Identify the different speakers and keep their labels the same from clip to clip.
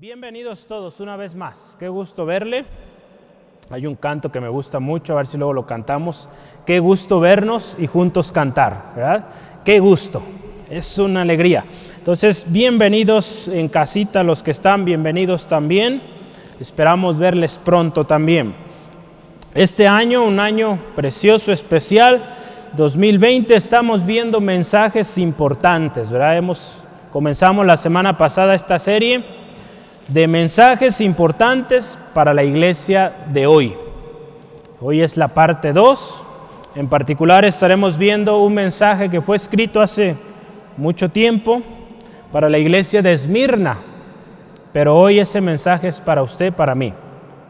Speaker 1: Bienvenidos todos una vez más. Qué gusto verle. Hay un canto que me gusta mucho, a ver si luego lo cantamos. Qué gusto vernos y juntos cantar, ¿verdad? Qué gusto. Es una alegría. Entonces, bienvenidos en casita los que están, bienvenidos también. Esperamos verles pronto también. Este año, un año precioso, especial, 2020, estamos viendo mensajes importantes, ¿verdad? Hemos comenzamos la semana pasada esta serie de mensajes importantes para la iglesia de hoy. Hoy es la parte 2. En particular estaremos viendo un mensaje que fue escrito hace mucho tiempo para la iglesia de Esmirna. Pero hoy ese mensaje es para usted, para mí.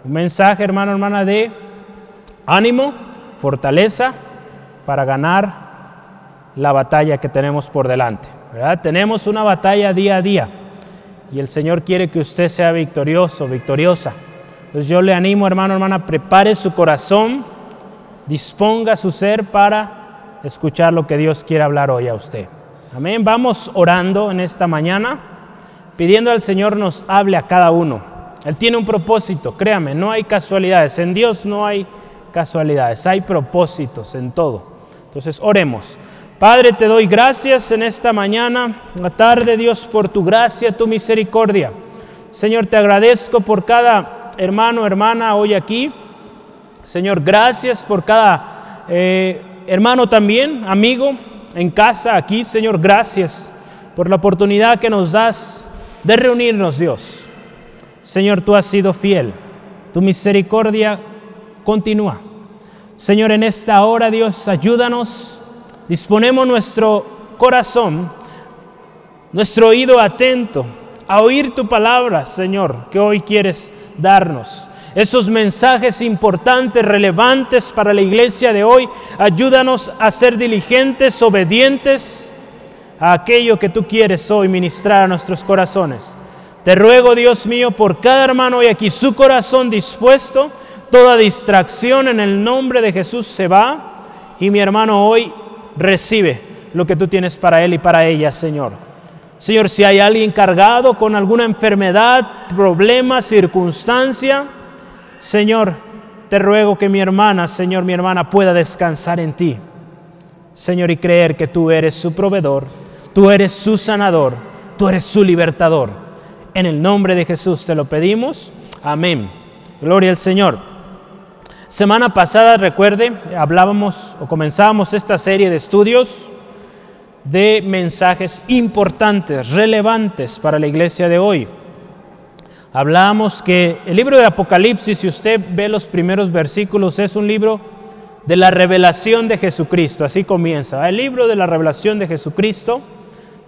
Speaker 1: Un mensaje, hermano, hermana, de ánimo, fortaleza para ganar la batalla que tenemos por delante. Tenemos una batalla día a día y el Señor quiere que usted sea victorioso, victoriosa. Entonces yo le animo, hermano, hermana, prepare su corazón, disponga su ser para escuchar lo que Dios quiere hablar hoy a usted. Amén. Vamos orando en esta mañana, pidiendo al Señor nos hable a cada uno. Él tiene un propósito, créame, no hay casualidades. En Dios no hay casualidades, hay propósitos en todo. Entonces oremos. Padre, te doy gracias en esta mañana, la tarde, Dios, por tu gracia, tu misericordia. Señor, te agradezco por cada hermano, hermana hoy aquí. Señor, gracias por cada eh, hermano también, amigo, en casa, aquí. Señor, gracias por la oportunidad que nos das de reunirnos, Dios. Señor, tú has sido fiel. Tu misericordia continúa. Señor, en esta hora, Dios, ayúdanos disponemos nuestro corazón, nuestro oído atento a oír tu palabra, Señor, que hoy quieres darnos. Esos mensajes importantes, relevantes para la iglesia de hoy, ayúdanos a ser diligentes, obedientes a aquello que tú quieres hoy ministrar a nuestros corazones. Te ruego, Dios mío, por cada hermano hoy aquí, su corazón dispuesto, toda distracción en el nombre de Jesús se va. Y mi hermano hoy recibe lo que tú tienes para él y para ella, Señor. Señor, si hay alguien cargado con alguna enfermedad, problema, circunstancia, Señor, te ruego que mi hermana, Señor, mi hermana pueda descansar en ti. Señor, y creer que tú eres su proveedor, tú eres su sanador, tú eres su libertador. En el nombre de Jesús te lo pedimos. Amén. Gloria al Señor. Semana pasada, recuerde, hablábamos o comenzábamos esta serie de estudios de mensajes importantes, relevantes para la iglesia de hoy. Hablábamos que el libro de Apocalipsis, si usted ve los primeros versículos, es un libro de la revelación de Jesucristo, así comienza. El libro de la revelación de Jesucristo,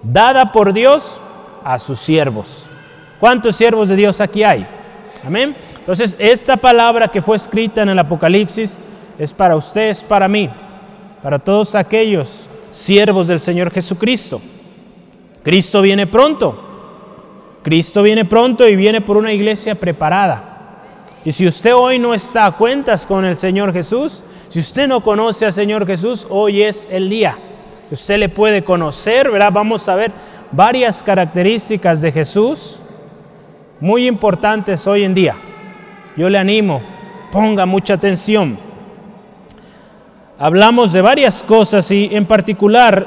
Speaker 1: dada por Dios a sus siervos. ¿Cuántos siervos de Dios aquí hay? Amén. Entonces, esta palabra que fue escrita en el Apocalipsis es para usted, es para mí, para todos aquellos siervos del Señor Jesucristo. Cristo viene pronto. Cristo viene pronto y viene por una iglesia preparada. Y si usted hoy no está a cuentas con el Señor Jesús, si usted no conoce al Señor Jesús, hoy es el día. Usted le puede conocer, ¿verdad? Vamos a ver varias características de Jesús muy importantes hoy en día. Yo le animo, ponga mucha atención. Hablamos de varias cosas y en particular,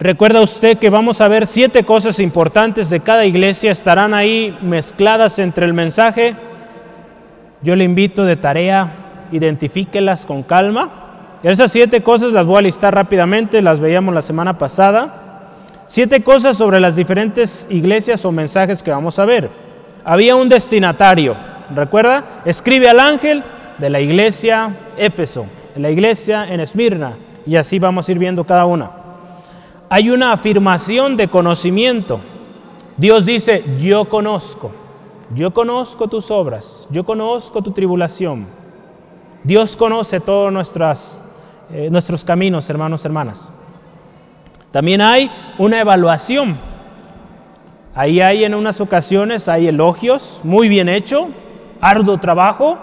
Speaker 1: recuerda usted que vamos a ver siete cosas importantes de cada iglesia, estarán ahí mezcladas entre el mensaje. Yo le invito de tarea, identifíquelas con calma. Esas siete cosas las voy a listar rápidamente, las veíamos la semana pasada. Siete cosas sobre las diferentes iglesias o mensajes que vamos a ver. Había un destinatario, ¿recuerda? Escribe al ángel de la iglesia Éfeso, la iglesia en Esmirna, y así vamos a ir viendo cada una. Hay una afirmación de conocimiento. Dios dice, yo conozco, yo conozco tus obras, yo conozco tu tribulación. Dios conoce todos eh, nuestros caminos, hermanos, hermanas. También hay una evaluación. Ahí hay en unas ocasiones, hay elogios, muy bien hecho, arduo trabajo,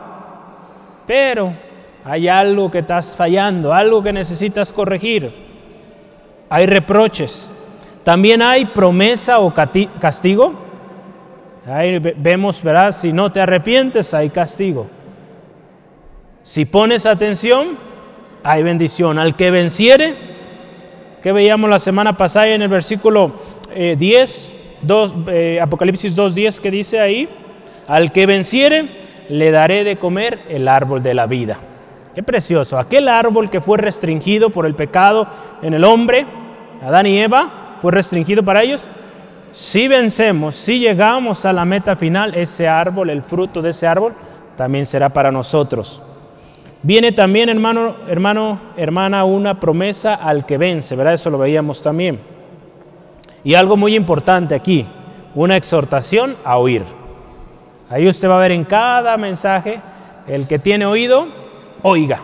Speaker 1: pero hay algo que estás fallando, algo que necesitas corregir. Hay reproches. También hay promesa o castigo. Ahí vemos, ¿verdad? Si no te arrepientes, hay castigo. Si pones atención, hay bendición. Al que venciere, que veíamos la semana pasada en el versículo 10, eh, eh, Apocalipsis 2.10 que dice ahí, al que venciere, le daré de comer el árbol de la vida. Qué precioso. Aquel árbol que fue restringido por el pecado en el hombre, Adán y Eva, fue restringido para ellos. Si vencemos, si llegamos a la meta final, ese árbol, el fruto de ese árbol, también será para nosotros. Viene también, hermano, hermano, hermana, una promesa al que vence, ¿verdad? Eso lo veíamos también. Y algo muy importante aquí, una exhortación a oír. Ahí usted va a ver en cada mensaje, el que tiene oído, oiga.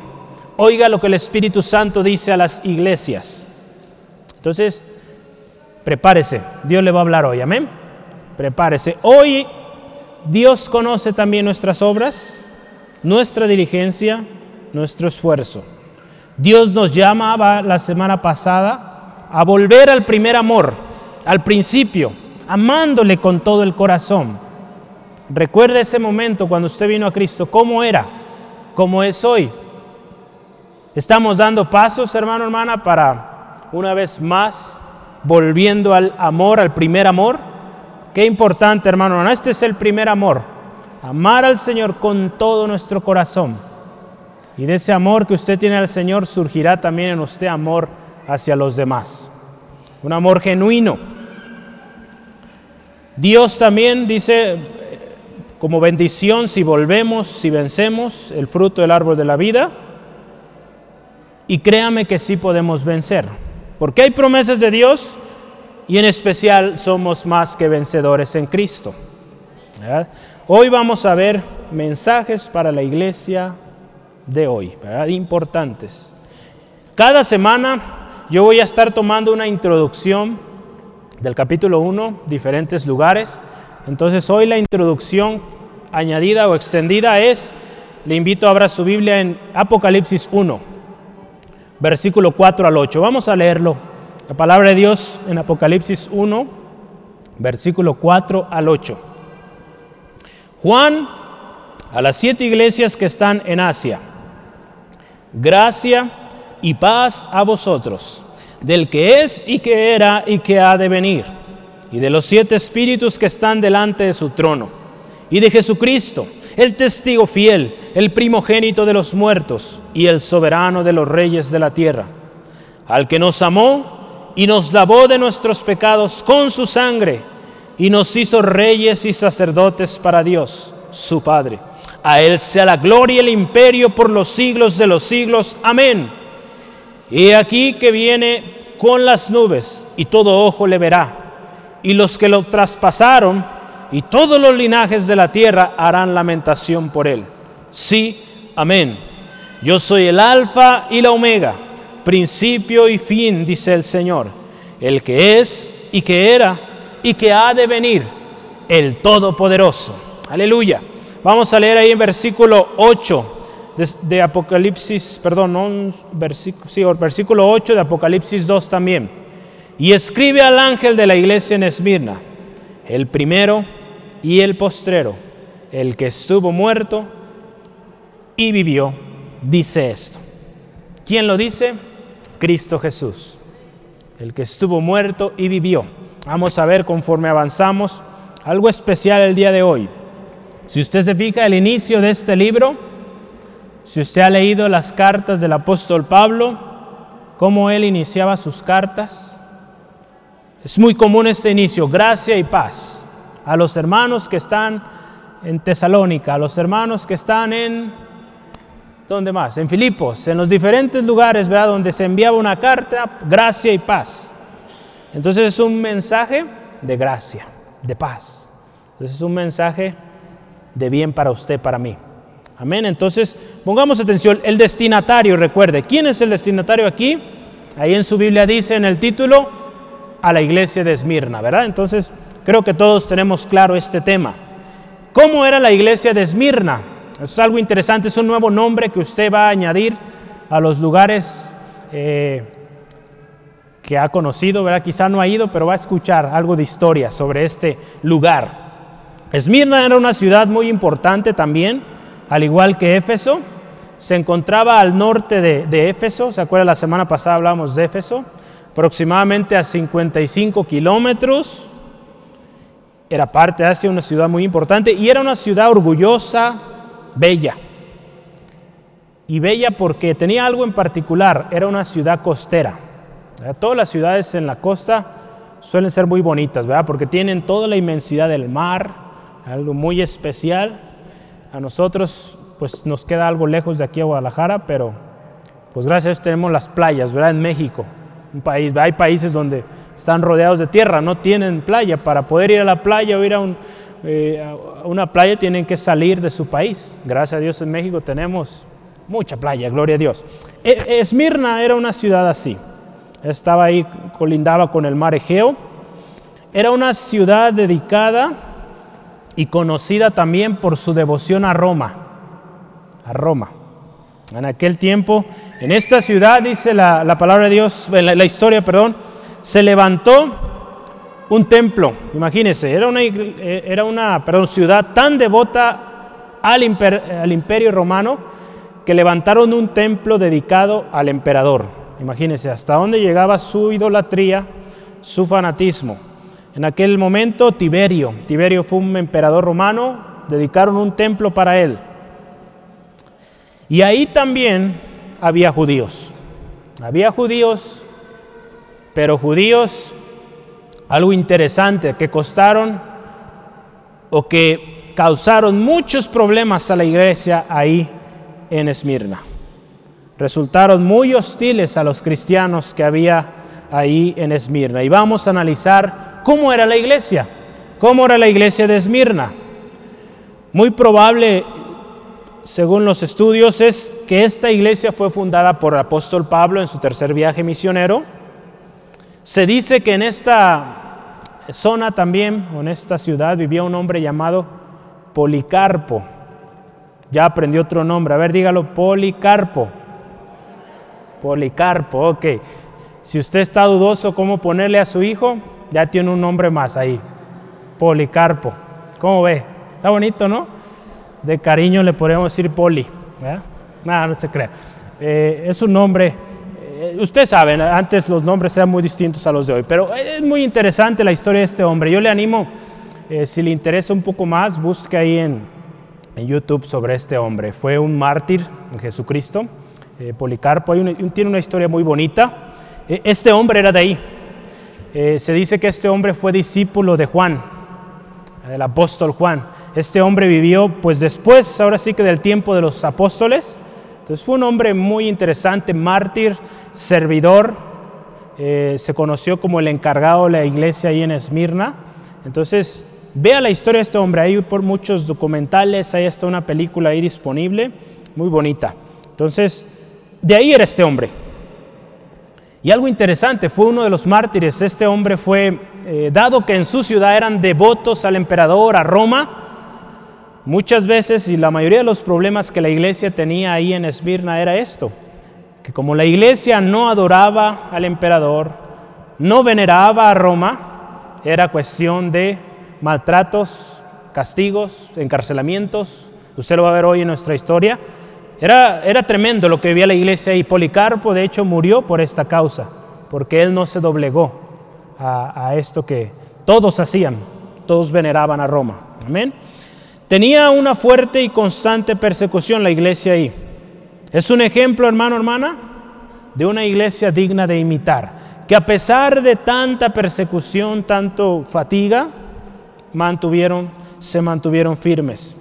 Speaker 1: Oiga lo que el Espíritu Santo dice a las iglesias. Entonces, prepárese, Dios le va a hablar hoy, amén. Prepárese. Hoy Dios conoce también nuestras obras, nuestra diligencia, nuestro esfuerzo. Dios nos llamaba la semana pasada a volver al primer amor, al principio, amándole con todo el corazón. Recuerde ese momento cuando usted vino a Cristo, cómo era, cómo es hoy. Estamos dando pasos, hermano, hermana, para una vez más volviendo al amor, al primer amor. Qué importante, hermano, hermana. Este es el primer amor. Amar al Señor con todo nuestro corazón. Y de ese amor que usted tiene al Señor surgirá también en usted amor hacia los demás. Un amor genuino. Dios también dice, como bendición, si volvemos, si vencemos, el fruto del árbol de la vida. Y créame que sí podemos vencer. Porque hay promesas de Dios y en especial somos más que vencedores en Cristo. Hoy vamos a ver mensajes para la iglesia de hoy, importantes. Cada semana yo voy a estar tomando una introducción del capítulo 1, diferentes lugares. Entonces hoy la introducción añadida o extendida es, le invito a abrir su Biblia en Apocalipsis 1, versículo 4 al 8. Vamos a leerlo. La palabra de Dios en Apocalipsis 1, versículo 4 al 8. Juan, a las siete iglesias que están en Asia gracia y paz a vosotros, del que es y que era y que ha de venir, y de los siete espíritus que están delante de su trono, y de Jesucristo, el testigo fiel, el primogénito de los muertos y el soberano de los reyes de la tierra, al que nos amó y nos lavó de nuestros pecados con su sangre, y nos hizo reyes y sacerdotes para Dios, su Padre a Él sea la gloria y el imperio por los siglos de los siglos. Amén. Y aquí que viene con las nubes y todo ojo le verá. Y los que lo traspasaron y todos los linajes de la tierra harán lamentación por Él. Sí, amén. Yo soy el alfa y la omega, principio y fin, dice el Señor, el que es y que era y que ha de venir, el Todopoderoso. Aleluya. Vamos a leer ahí en versículo 8 de, Apocalipsis, perdón, versículo, sí, versículo 8 de Apocalipsis 2 también. Y escribe al ángel de la iglesia en Esmirna, el primero y el postrero, el que estuvo muerto y vivió, dice esto. ¿Quién lo dice? Cristo Jesús, el que estuvo muerto y vivió. Vamos a ver conforme avanzamos algo especial el día de hoy. Si usted se fija el inicio de este libro, si usted ha leído las cartas del apóstol Pablo, cómo él iniciaba sus cartas, es muy común este inicio, gracia y paz, a los hermanos que están en Tesalónica, a los hermanos que están en, ¿dónde más? En Filipos, en los diferentes lugares, ¿verdad? Donde se enviaba una carta, gracia y paz. Entonces es un mensaje de gracia, de paz. Entonces es un mensaje de bien para usted, para mí. Amén. Entonces, pongamos atención. El destinatario, recuerde, ¿quién es el destinatario aquí? Ahí en su Biblia dice en el título, a la iglesia de Esmirna, ¿verdad? Entonces, creo que todos tenemos claro este tema. ¿Cómo era la iglesia de Esmirna? Es algo interesante, es un nuevo nombre que usted va a añadir a los lugares eh, que ha conocido, ¿verdad? Quizá no ha ido, pero va a escuchar algo de historia sobre este lugar. Esmirna era una ciudad muy importante también, al igual que Éfeso. Se encontraba al norte de, Éfeso, ¿se acuerda? La semana pasada hablamos de Éfeso, aproximadamente a 55 kilómetros. Era parte de Asia, una ciudad muy importante, y era una ciudad orgullosa, bella. Y bella porque tenía algo en particular, era una ciudad costera. Todas las ciudades en la costa suelen ser muy bonitas, ¿verdad? Porque tienen toda la inmensidad del mar, algo muy especial. A nosotros, pues nos queda algo lejos de aquí a Guadalajara, pero pues gracias a eso tenemos las playas, ¿verdad? En México, un país, hay países donde están rodeados de tierra, no tienen playa. Para poder ir a la playa o ir a, eh, a una playa tienen que salir de su país. Gracias a Dios en México tenemos mucha playa, gloria a Dios. E, Esmirna era una ciudad así estaba ahí, colindaba con el mar Egeo. Era una ciudad dedicada y conocida también por su devoción a Roma, a Roma. En aquel tiempo, en esta ciudad, dice la, palabra de Dios, la, la, historia, perdón, se levantó un templo, imagínense, era una, era una perdón, ciudad tan devota al, al imperio romano que levantaron un templo dedicado al emperador. Imagínense hasta dónde llegaba su idolatría, su fanatismo. En aquel momento Tiberio, Tiberio fue un emperador romano, dedicaron un templo para él. Y ahí también había judíos. Había judíos, pero judíos, algo interesante, que costaron o que causaron muchos problemas a la iglesia ahí en Esmirna resultaron muy hostiles a los cristianos que había ahí en Esmirna. Y vamos a analizar cómo era la iglesia, cómo era la iglesia de Esmirna. Muy probable, según los estudios, es que esta iglesia fue fundada por el apóstol Pablo en su tercer viaje misionero. Se dice que en esta zona también, o en esta ciudad, vivía un hombre llamado Policarpo. Ya aprendió otro nombre. A ver, dígalo, Policarpo. Policarpo, ok. Si usted está dudoso cómo ponerle a su hijo, ya tiene un nombre más ahí. Policarpo. ¿Cómo ve? Está bonito, ¿no? De cariño le podemos decir Poli. Nada, no se crea. Eh, es un nombre, eh, usted sabe, antes los nombres eran muy distintos a los de hoy, pero es muy interesante la historia de este hombre. Yo le animo, eh, si le interesa un poco más, busque ahí en, YouTube sobre este hombre. Fue un mártir en Jesucristo eh, Policarpo. tiene una historia muy bonita. Eh, este hombre era de ahí. Eh, se dice que este hombre fue discípulo de Juan, del apóstol Juan. Este hombre vivió pues después, ahora sí que del tiempo de los apóstoles. Entonces fue un hombre muy interesante, mártir, servidor. se conoció como el encargado de la iglesia ahí en Esmirna. Entonces, vea la historia de este hombre. Hay por muchos documentales, hay hasta una película ahí disponible, muy bonita. Entonces, de ahí era este hombre. Y algo interesante, fue uno de los mártires. Este hombre fue, eh, dado que en su ciudad eran devotos al emperador, a Roma, muchas veces y la mayoría de los problemas que la iglesia tenía ahí en Esmirna era esto, que como la iglesia no adoraba al emperador, no veneraba a Roma, era cuestión de maltratos, castigos, encarcelamientos. Usted lo va a ver hoy en nuestra historia. Era, era tremendo lo que vivía la iglesia y Policarpo de hecho murió por esta causa, porque él no se doblegó a, esto que todos hacían, todos veneraban a Roma. Amén. Tenía una fuerte y constante persecución la iglesia ahí. Es un ejemplo, hermano, hermana, de una iglesia digna de imitar, que a pesar de tanta persecución, tanto fatiga, mantuvieron, se mantuvieron firmes.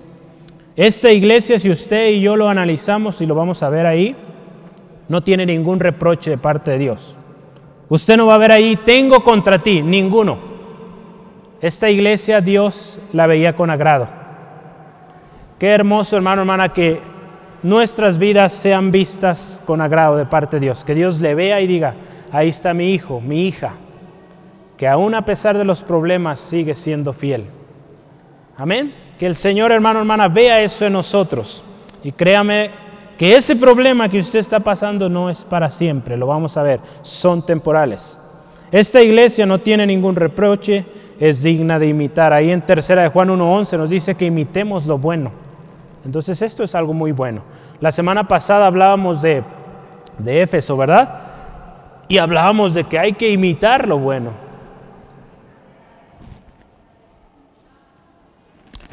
Speaker 1: Esta iglesia, si usted y yo lo analizamos y lo vamos a ver ahí, no tiene ningún reproche de parte de Dios. Usted no va a ver ahí, tengo contra ti, ninguno. Esta iglesia Dios la veía con agrado. Qué hermoso, hermano, hermana, que nuestras vidas sean vistas con agrado de parte de Dios. Que Dios le vea y diga, ahí está mi hijo, mi hija, que aún a pesar de los problemas sigue siendo fiel. Amén. Que el Señor, hermano, hermana, vea eso en nosotros. Y créame que ese problema que usted está pasando no es para siempre, lo vamos a ver, son temporales. Esta iglesia no tiene ningún reproche, es digna de imitar. Ahí en tercera de Juan 1.11 nos dice que imitemos lo bueno. Entonces esto es algo muy bueno. La semana pasada hablábamos de, de Éfeso, ¿verdad? Y hablábamos de que hay que imitar lo bueno.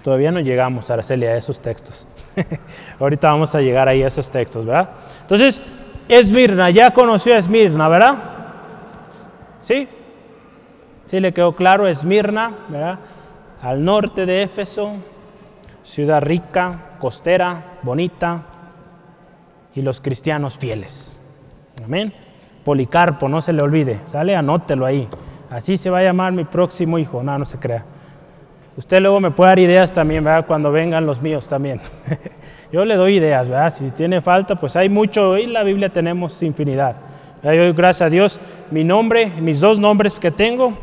Speaker 1: Todavía no llegamos, Araceli, a esos textos. Ahorita vamos a llegar ahí a esos textos, ¿verdad? Entonces, Esmirna, ya conoció a Esmirna, ¿verdad? ¿Sí? ¿Sí le quedó claro? Esmirna, ¿verdad? Al norte de Éfeso, ciudad rica, costera, bonita, y los cristianos fieles. Amén. Policarpo, no se le olvide, ¿sale? Anótelo ahí. Así se va a llamar mi próximo hijo. No, no se crea. Usted luego me puede dar ideas también, ¿verdad? Cuando vengan los míos también. Yo le doy ideas, ¿verdad? Si tiene falta, pues hay mucho. En la Biblia tenemos infinidad. Yo doy gracias a Dios. Mi nombre, mis dos nombres que tengo,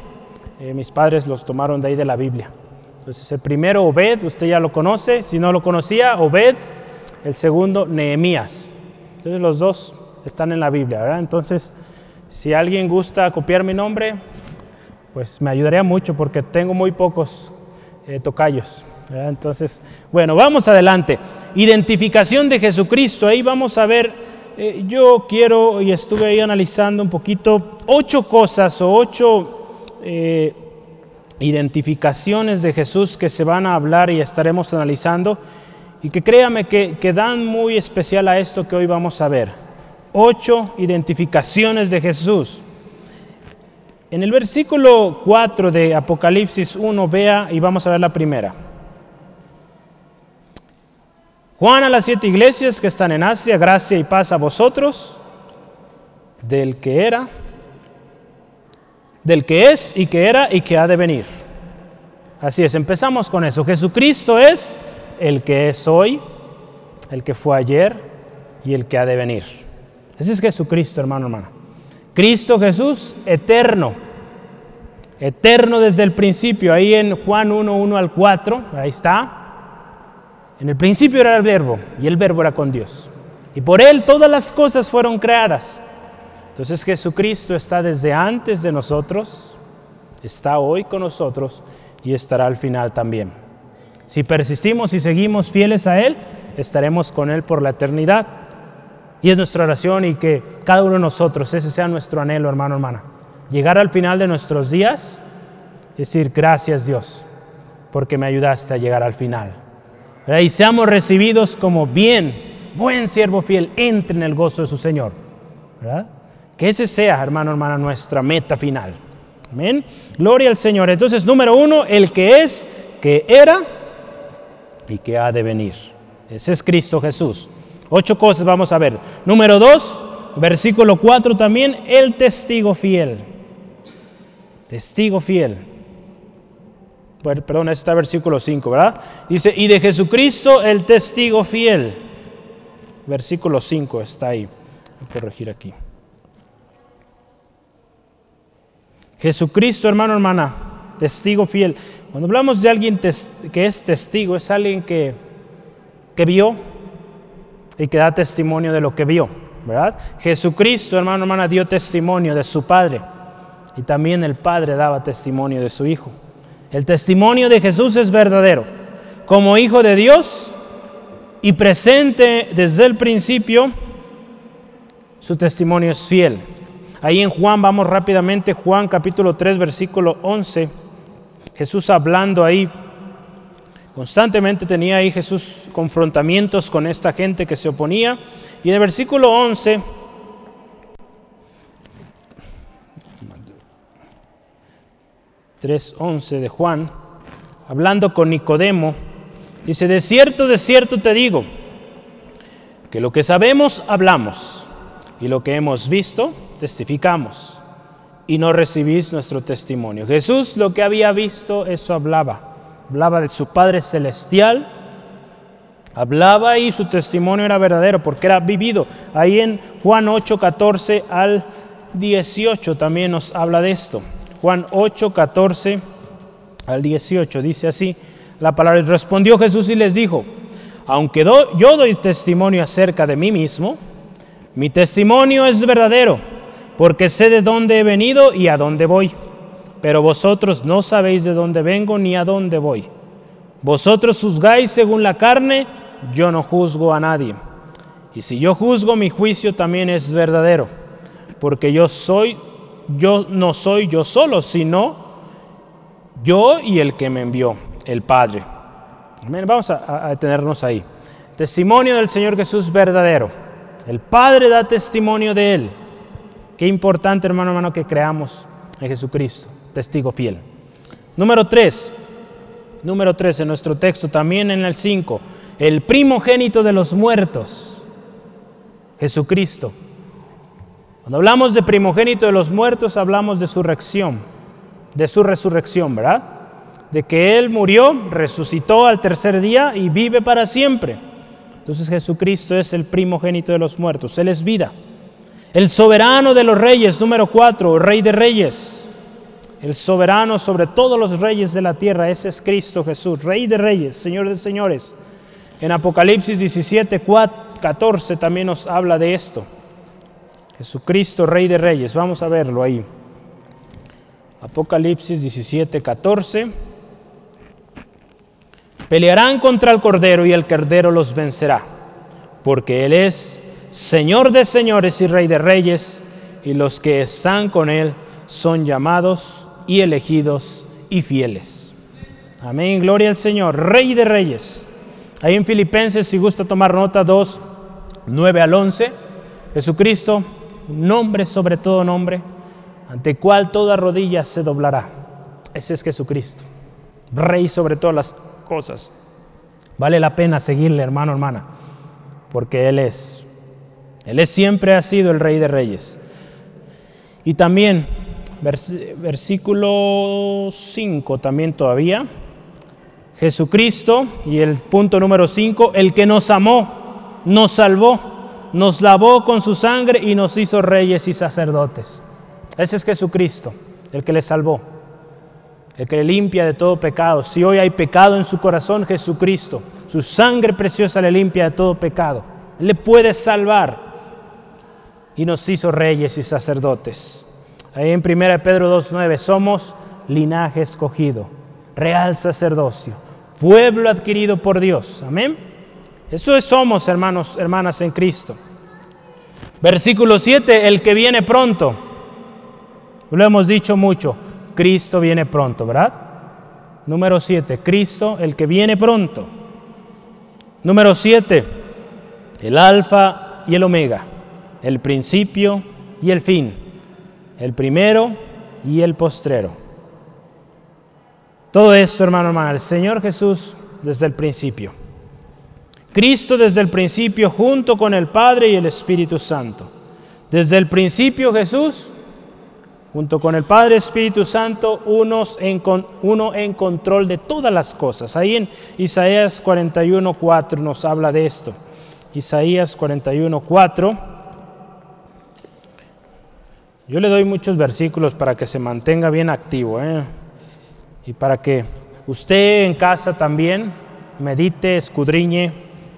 Speaker 1: eh, mis padres los tomaron de ahí de la Biblia. Entonces, el primero, Obed, usted ya lo conoce. Si no lo conocía, Obed. El segundo, Nehemías. Entonces, los dos están en la Biblia, ¿verdad? Entonces, si alguien gusta copiar mi nombre, pues me ayudaría mucho porque tengo muy pocos eh, tocayos. Entonces, bueno, vamos adelante. Identificación de Jesucristo. Ahí vamos a ver, eh, yo quiero, y estuve ahí analizando un poquito, ocho cosas o ocho eh, identificaciones de Jesús que se van a hablar y estaremos analizando. Y que créame que, que dan muy especial a esto que hoy vamos a ver. Ocho identificaciones de Jesús. En el versículo 4 de Apocalipsis 1, vea y vamos a ver la primera. Juan a las siete iglesias que están en Asia, gracia y paz a vosotros, del que era, del que es y que era y que ha de venir. Así es, empezamos con eso. Jesucristo es el que es hoy, el que fue ayer y el que ha de venir. Ese es Jesucristo, hermano, hermana. Cristo Jesús eterno, eterno desde el principio, ahí en Juan 1, 1 al 4, ahí está. En el principio era el verbo y el verbo era con Dios. Y por él todas las cosas fueron creadas. Entonces Jesucristo está desde antes de nosotros, está hoy con nosotros y estará al final también. Si persistimos y seguimos fieles a Él, estaremos con Él por la eternidad. Y es nuestra oración y que cada uno de nosotros, ese sea nuestro anhelo, hermano, hermana. Llegar al final de nuestros días, decir, gracias Dios, porque me ayudaste a llegar al final. Y seamos recibidos como bien, buen siervo fiel, entre en el gozo de su Señor. Que ese sea, hermano, hermana, nuestra meta final. Amén. Gloria al Señor. Entonces, número uno, el que es, que era y que ha de venir. Ese es Cristo Jesús. Ocho cosas vamos a ver. Número dos, versículo cuatro también, el testigo fiel. Testigo fiel. Perdón, está versículo 5, ¿verdad? Dice, y de Jesucristo el testigo fiel. Versículo 5 está ahí. Voy a corregir aquí. Jesucristo, hermano, hermana, testigo fiel. Cuando hablamos de alguien que es testigo, es alguien que, que vio, y que da testimonio de lo que vio, ¿verdad? Jesucristo, hermano, hermana, dio testimonio de su Padre y también el Padre daba testimonio de su Hijo. El testimonio de Jesús es verdadero. Como Hijo de Dios y presente desde el principio, su testimonio es fiel. Ahí en Juan, vamos rápidamente, Juan capítulo 3, versículo 11, Jesús hablando ahí Constantemente tenía ahí Jesús confrontamientos con esta gente que se oponía. Y en el versículo 11, ...3.11 de Juan... ...hablando con Nicodemo... ...dice, de cierto, de cierto te digo... ...que lo que sabemos hablamos... ...y lo que hemos visto testificamos... ...y no recibís nuestro testimonio... Jesús lo que había visto, eso hablaba hablaba de su Padre Celestial, hablaba y su testimonio era verdadero porque era vivido. Ahí en Juan 8, 14 al 18 también nos habla de esto. Juan 8, 14 al 18 dice así la palabra. Respondió Jesús y les dijo, aunque yo doy testimonio acerca de mí mismo, mi testimonio es verdadero, porque sé de dónde he venido y a dónde voy. Pero vosotros no sabéis de dónde vengo ni a dónde voy. Vosotros juzgáis según la carne, yo no juzgo a nadie. Y si yo juzgo, mi juicio también es verdadero, porque yo soy, yo no soy yo solo, sino yo y el que me envió, el Padre. Vamos a, detenernos ahí. Testimonio del Señor Jesús verdadero. El Padre da testimonio de Él. Qué importante, hermano, hermano, que creamos en Jesucristo, testigo fiel. Número tres, número tres en nuestro texto, también en el 5, el primogénito de los muertos, Jesucristo. Cuando hablamos de primogénito de los muertos, hablamos de su resurrección, de su resurrección, ¿verdad? De que Él murió, resucitó al tercer día y vive para siempre. Entonces Jesucristo es el primogénito de los muertos, Él es vida. El soberano de los reyes, número 4, rey de reyes. El soberano sobre todos los reyes de la tierra, ese es Cristo Jesús, rey de reyes, señor de señores. En Apocalipsis 17, 14 también nos habla de esto. Jesucristo, rey de reyes. Vamos a verlo ahí. Apocalipsis 17, 14. Pelearán contra el Cordero y el Cordero los vencerá, porque Él es Señor de señores y Rey de reyes, y los que están con Él son llamados y elegidos y fieles. Amén, gloria al Señor, Rey de reyes. Ahí en Filipenses, si gusta tomar nota 2, 9 al 11, Jesucristo, nombre sobre todo nombre, ante cual toda rodilla se doblará. Ese es Jesucristo, Rey sobre todas las cosas. Vale la pena seguirle, hermano, hermana, porque Él es él siempre ha sido el rey de reyes. Y también, versículo 5 también todavía, Jesucristo, y el punto número 5, el que nos amó, nos salvó, nos lavó con su sangre y nos hizo reyes y sacerdotes. Ese es Jesucristo, el que le salvó, el que le limpia de todo pecado. Si hoy hay pecado en su corazón, Jesucristo, su sangre preciosa le limpia de todo pecado. le puede salvar y nos hizo reyes y sacerdotes. Ahí en 1 Pedro 2.9 somos linaje escogido, real sacerdocio, pueblo adquirido por Dios. Amén. Eso somos, hermanos, hermanas en Cristo. Versículo 7, el que viene pronto. Lo hemos dicho mucho, Cristo viene pronto, ¿verdad? Número 7, Cristo, el que viene pronto. Número 7, el alfa y el omega el principio y el fin, el primero y el postrero. Todo esto, hermano, hermana, el Señor Jesús desde el principio. Cristo desde el principio junto con el Padre y el Espíritu Santo. Desde el principio Jesús, junto con el Padre Espíritu Santo, unos en, uno en control de todas las cosas. Ahí en Isaías 41.4 nos habla de esto. Isaías 41.4 yo le doy muchos versículos para que se mantenga bien activo ¿eh? y para que usted en casa también medite, escudriñe,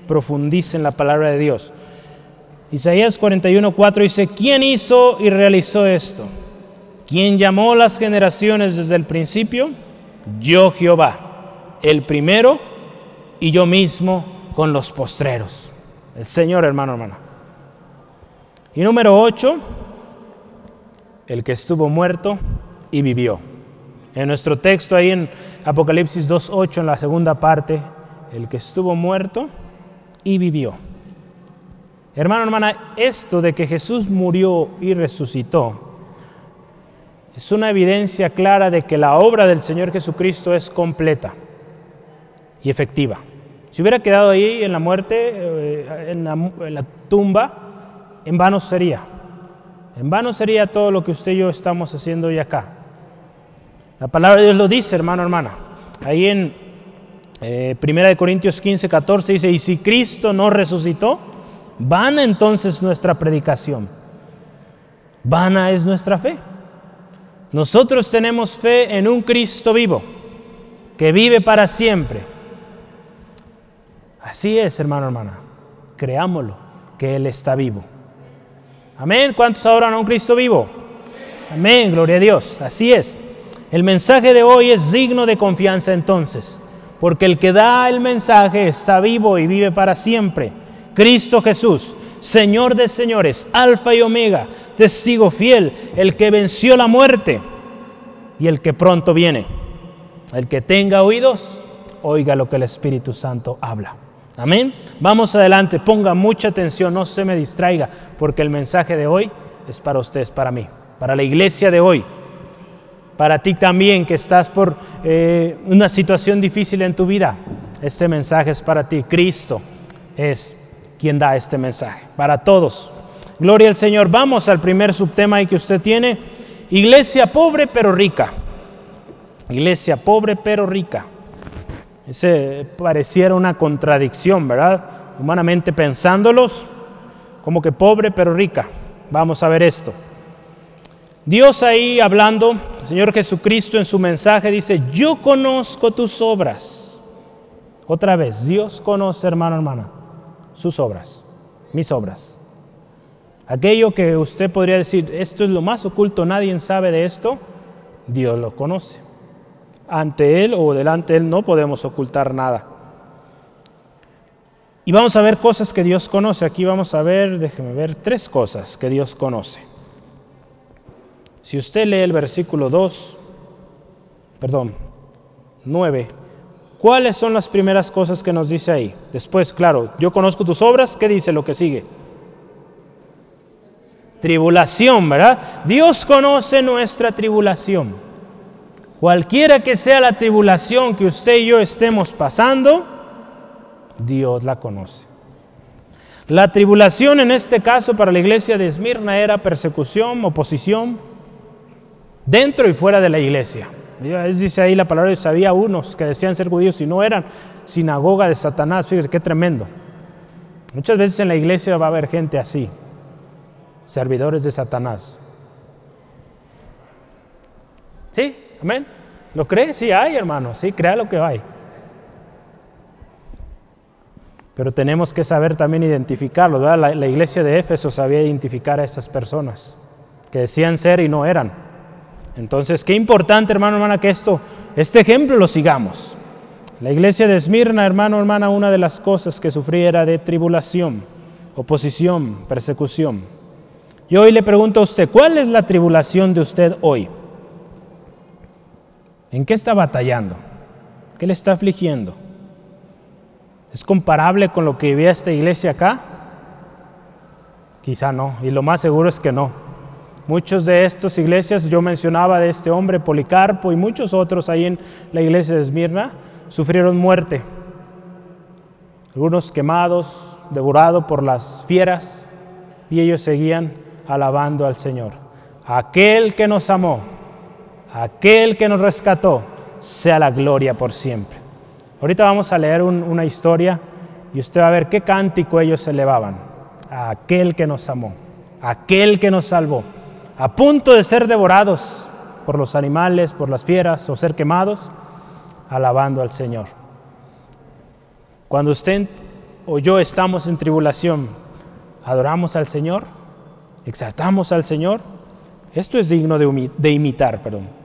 Speaker 1: profundice en la palabra de Dios. Isaías 41:4 dice, ¿quién hizo y realizó esto? ¿Quién llamó las generaciones desde el principio? Yo Jehová, el primero y yo mismo con los postreros. El Señor, hermano, hermana. Y número 8 el que estuvo muerto y vivió. En nuestro texto ahí en Apocalipsis 2.8, en la segunda parte, el que estuvo muerto y vivió. Hermano, hermana, esto de que Jesús murió y resucitó es una evidencia clara de que la obra del Señor Jesucristo es completa y efectiva. Si hubiera quedado ahí en la muerte, eh, en la, en la tumba, en vano sería. En vano sería todo lo que usted y yo estamos haciendo hoy acá. La palabra de Dios lo dice, hermano, hermana. Ahí en eh, 1 Corintios 15, 14 dice, y si Cristo no resucitó, vana entonces nuestra predicación. Vana es nuestra fe. Nosotros tenemos fe en un Cristo vivo, que vive para siempre. Así es, hermano, hermana. Creámoslo, que Él está vivo. Amén. ¿Cuántos adoran a un Cristo vivo? Amén, gloria a Dios. Así es. El mensaje de hoy es digno de confianza entonces, porque el que da el mensaje está vivo y vive para siempre. Cristo Jesús, Señor de señores, Alfa y Omega, testigo fiel, el que venció la muerte y el que pronto viene. El que tenga oídos, oiga lo que el Espíritu Santo habla. Amén. Vamos adelante, ponga mucha atención, no se me distraiga, porque el mensaje de hoy es para ustedes, para mí, para la iglesia de hoy, para ti también que estás por eh, una situación difícil en tu vida. Este mensaje es para ti. Cristo es quien da este mensaje, para todos. Gloria al Señor. Vamos al primer subtema ahí que usted tiene. Iglesia pobre pero rica. Iglesia pobre pero rica. Ese pareciera una contradicción, ¿verdad? Humanamente pensándolos, como que pobre pero rica. Vamos a ver esto. Dios ahí hablando, el Señor Jesucristo en su mensaje dice, yo conozco tus obras. Otra vez, Dios conoce, hermano, hermana, sus obras, mis obras. Aquello que usted podría decir, esto es lo más oculto, nadie sabe de esto, Dios lo conoce ante Él o delante de Él no podemos ocultar nada. Y vamos a ver cosas que Dios conoce. Aquí vamos a ver, déjeme ver, tres cosas que Dios conoce. Si usted lee el versículo 2, perdón, 9, ¿cuáles son las primeras cosas que nos dice ahí? Después, claro, yo conozco tus obras, ¿qué dice lo que sigue? Tribulación, ¿verdad? Dios conoce nuestra tribulación. Cualquiera que sea la tribulación que usted y yo estemos pasando, Dios la conoce. La tribulación en este caso para la iglesia de Esmirna era persecución, oposición, dentro y fuera de la iglesia. Dice ahí la palabra, había unos que decían ser judíos y no eran sinagoga de Satanás. Fíjese qué tremendo. Muchas veces en la iglesia va a haber gente así, servidores de Satanás. ¿Sí? Amén. ¿Lo cree? Sí hay, hermano. Sí, crea lo que hay. Pero tenemos que saber también identificarlo. La, la, iglesia de Éfeso sabía identificar a esas personas que decían ser y no eran. Entonces, qué importante, hermano, hermana, que esto, este ejemplo lo sigamos. La iglesia de Esmirna, hermano, hermana, una de las cosas que sufría era de tribulación, oposición, persecución. Y hoy le pregunto a usted, ¿cuál es la tribulación de usted hoy? ¿En qué está batallando? ¿Qué le está afligiendo? ¿Es comparable con lo que vivía esta iglesia acá? Quizá no, y lo más seguro es que no. Muchos de estas iglesias, yo mencionaba de este hombre Policarpo y muchos otros ahí en la iglesia de Esmirna, sufrieron muerte. Algunos quemados, devorados por las fieras, y ellos seguían alabando al Señor. Aquel que nos amó aquel que nos rescató, sea la gloria por siempre. Ahorita vamos a leer una historia y usted va a ver qué cántico ellos elevaban. A aquel que nos amó, aquel que nos salvó, a punto de ser devorados por los animales, por las fieras o ser quemados, alabando al Señor. Cuando usted o yo estamos en tribulación, adoramos al Señor, exaltamos al Señor, esto es digno de, de imitar, perdón.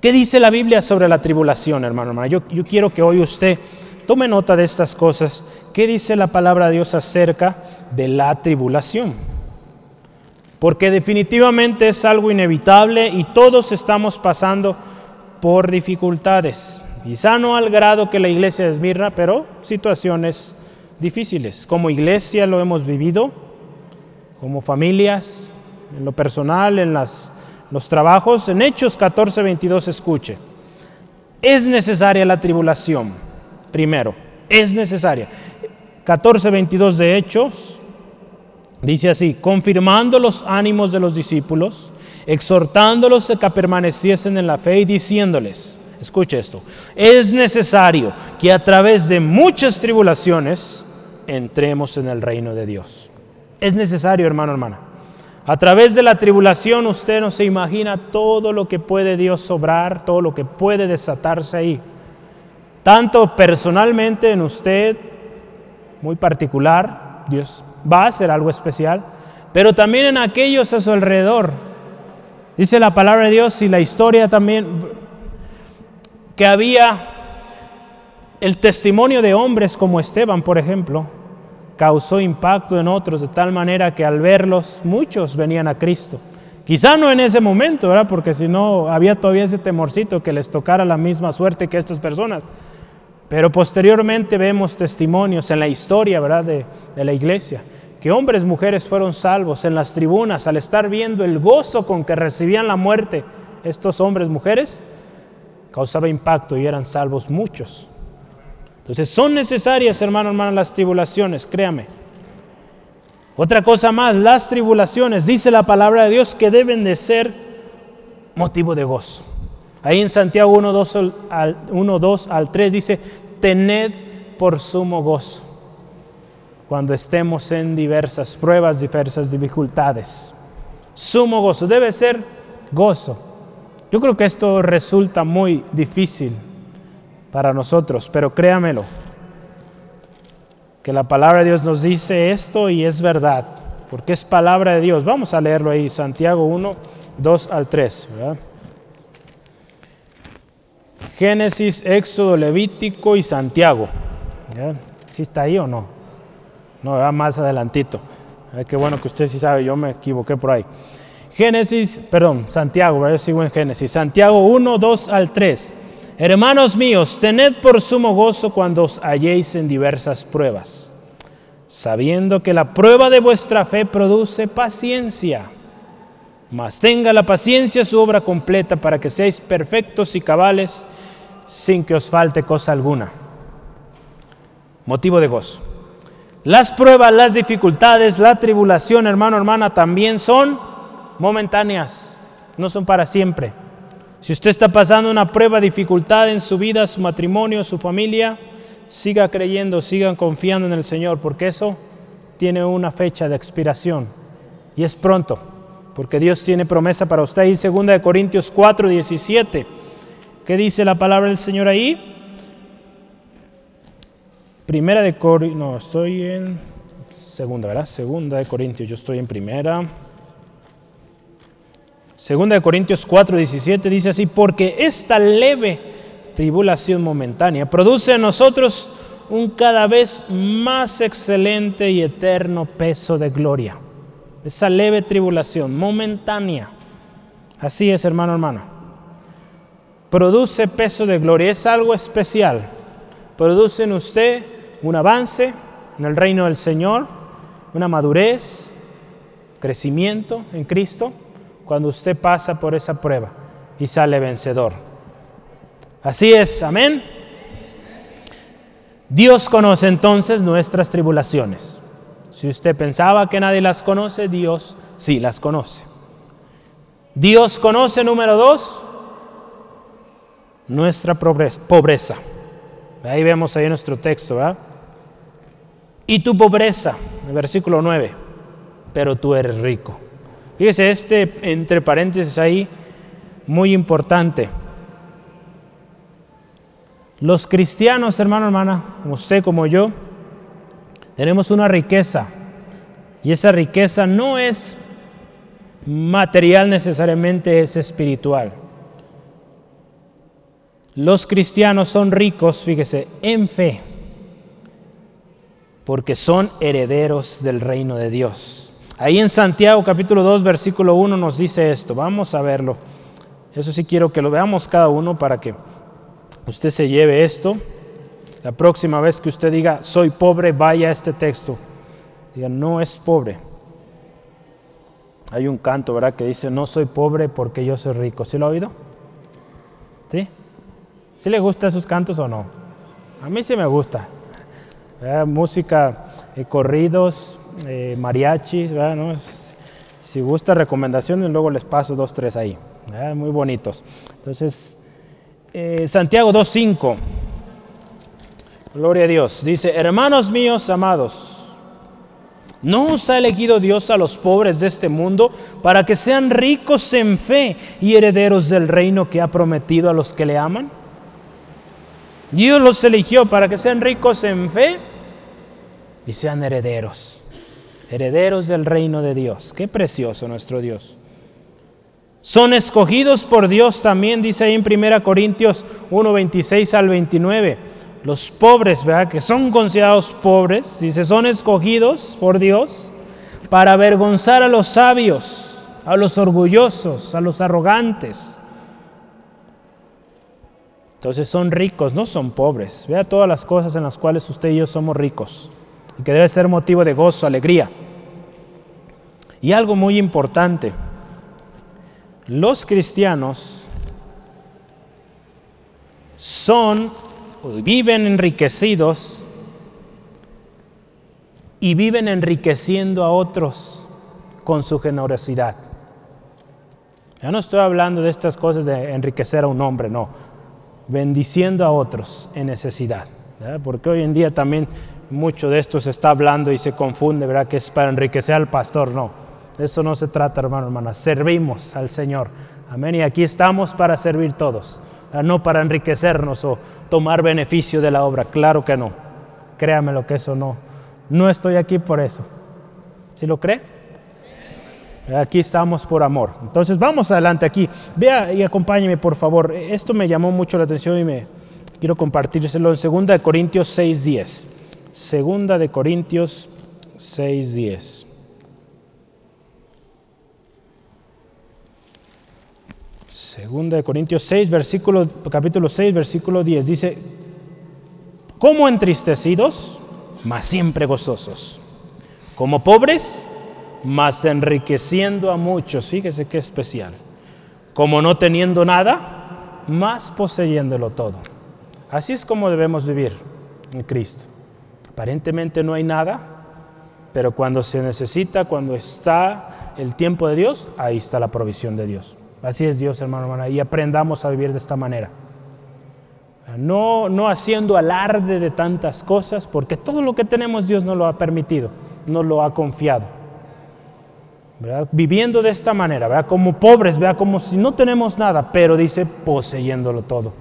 Speaker 1: ¿Qué dice la Biblia sobre la tribulación, hermano, hermano? Yo, yo quiero que hoy usted tome nota de estas cosas. ¿Qué dice la palabra de Dios acerca de la tribulación? Porque definitivamente es algo inevitable y todos estamos pasando por dificultades. Quizá no al grado que la iglesia desmirra, pero situaciones difíciles. Como iglesia lo hemos vivido, como familias, en lo personal, en las los trabajos. En Hechos 14, 22 escuche. Es necesaria la tribulación, primero, es necesaria. 14, 22 de Hechos dice así, confirmando los ánimos de los discípulos, exhortándolos a que permaneciesen en la fe y diciéndoles, escuche esto, es necesario que a través de muchas tribulaciones entremos en el reino de Dios. Es necesario, hermano, hermana. A través de la tribulación usted no se imagina todo lo que puede Dios sobrar, todo lo que puede desatarse ahí. Tanto personalmente en usted, muy particular, Dios va a hacer algo especial, pero también en aquellos a su alrededor. Dice la palabra de Dios y la historia también que había el testimonio de hombres como Esteban, por ejemplo, causó impacto en otros de tal manera que al verlos muchos venían a Cristo. Quizá no en ese momento, ¿verdad? Porque si no había todavía ese temorcito que les tocara la misma suerte que estas personas. Pero posteriormente vemos testimonios en la historia, ¿verdad? De, de la iglesia, que hombres mujeres fueron salvos en las tribunas al estar viendo el gozo con que recibían la muerte. Estos hombres mujeres causaba impacto y eran salvos muchos. Entonces son necesarias, hermano, hermano, las tribulaciones, créame. Otra cosa más, las tribulaciones, dice la palabra de Dios, que deben de ser motivo de gozo. Ahí en Santiago 1, 2 al, 1, 2 al 3 dice, tened por sumo gozo cuando estemos en diversas pruebas, diversas dificultades. Sumo gozo, debe ser gozo. Yo creo que esto resulta muy difícil para nosotros, pero créamelo, que la palabra de Dios nos dice esto y es verdad, porque es palabra de Dios. Vamos a leerlo ahí, Santiago 1, 2 al 3. Génesis, Éxodo, Levítico y Santiago. ¿Sí está ahí o no? No, va más adelantito. qué bueno que usted sí sabe, yo me equivoqué por ahí. Génesis, perdón, Santiago, yo sigo en Génesis. Santiago 1, 2 al 3. Hermanos míos, tened por sumo gozo cuando os halléis en diversas pruebas, sabiendo que la prueba de vuestra fe produce paciencia. Mas tenga la paciencia su obra completa para que seáis perfectos y cabales sin que os falte cosa alguna. Motivo de gozo. Las pruebas, las dificultades, la tribulación, hermano, hermana, también son momentáneas, no son para siempre. Si usted está pasando una prueba, dificultad en su vida, su matrimonio, su familia, siga creyendo, sigan confiando en el Señor, porque eso tiene una fecha de expiración y es pronto, porque Dios tiene promesa para usted. Y 2 Corintios 4, 17, ¿qué dice la palabra del Señor ahí? Primera de Corintios, no, estoy en segunda, ¿verdad? Segunda de Corintios, yo estoy en primera. Segunda de Corintios 4, 17 dice así, porque esta leve tribulación momentánea produce en nosotros un cada vez más excelente y eterno peso de gloria. Esa leve tribulación momentánea. Así es, hermano, hermano. Produce peso de gloria. Es algo especial. Produce en usted un avance en el reino del Señor, una madurez, crecimiento en Cristo cuando usted pasa por esa prueba y sale vencedor. Así es, amén. Dios conoce entonces nuestras tribulaciones. Si usted pensaba que nadie las conoce, Dios sí las conoce. Dios conoce, número dos, nuestra pobreza. Ahí vemos ahí nuestro texto, ¿verdad? Y tu pobreza, el versículo 9, pero tú eres rico. Fíjese, este entre paréntesis ahí, muy importante. Los cristianos, hermano, hermana, como usted, como yo, tenemos una riqueza. Y esa riqueza no es material necesariamente, es espiritual. Los cristianos son ricos, fíjese, en fe, porque son herederos del reino de Dios. Ahí en Santiago capítulo 2 versículo 1 nos dice esto. Vamos a verlo. Eso sí quiero que lo veamos cada uno para que usted se lleve esto. La próxima vez que usted diga, soy pobre, vaya a este texto. Diga, no es pobre. Hay un canto, ¿verdad? Que dice, no soy pobre porque yo soy rico. ¿Sí lo ha oído? ¿Sí? ¿Sí le gustan esos cantos o no? A mí sí me gusta. Música, eh, corridos, eh, mariachis, si gusta recomendaciones, luego les paso dos, tres ahí, muy bonitos. Entonces, eh, Santiago 2.5, gloria a Dios, dice, hermanos míos amados, ¿No os ha elegido Dios a los pobres de este mundo para que sean ricos en fe y herederos del reino que ha prometido a los que le aman? Dios los eligió para que sean ricos en fe y sean herederos. Herederos del reino de Dios. Qué precioso nuestro Dios. Son escogidos por Dios también, dice ahí en 1 Corintios 1, 26 al 29. Los pobres, ¿verdad? Que son considerados pobres, dice, son escogidos por Dios para avergonzar a los sabios, a los orgullosos, a los arrogantes. Entonces son ricos, no son pobres. Vea todas las cosas en las cuales usted y yo somos ricos y que debe ser motivo de gozo, alegría. Y algo muy importante, los cristianos son, viven enriquecidos y viven enriqueciendo a otros con su generosidad. Ya no estoy hablando de estas cosas de enriquecer a un hombre, no, bendiciendo a otros en necesidad. Porque hoy en día también mucho de esto se está hablando y se confunde, ¿verdad? Que es para enriquecer al pastor, no. De eso no se trata, hermano, hermana. Servimos al Señor. Amén. Y aquí estamos para servir todos, no para enriquecernos o tomar beneficio de la obra. Claro que no. Créame lo que eso no. No estoy aquí por eso. ¿Sí lo cree? Aquí estamos por amor. Entonces vamos adelante aquí. Vea y acompáñeme por favor. Esto me llamó mucho la atención y me quiero compartírselo en 2 Corintios 6:10. Segunda de Corintios 6:10. Segunda de Corintios 6, versículo, capítulo 6, versículo 10. Dice, como entristecidos, mas siempre gozosos. Como pobres, mas enriqueciendo a muchos. Fíjese qué especial. Como no teniendo nada, más poseyéndolo todo. Así es como debemos vivir en Cristo. Aparentemente no hay nada, pero cuando se necesita, cuando está el tiempo de Dios, ahí está la provisión de Dios. Así es Dios, hermano, hermana, y aprendamos a vivir de esta manera. No, no haciendo alarde de tantas cosas, porque todo lo que tenemos Dios nos lo ha permitido, nos lo ha confiado. Viviendo de esta manera, ¿verdad? como pobres, ¿verdad? como si no tenemos nada, pero dice poseyéndolo todo.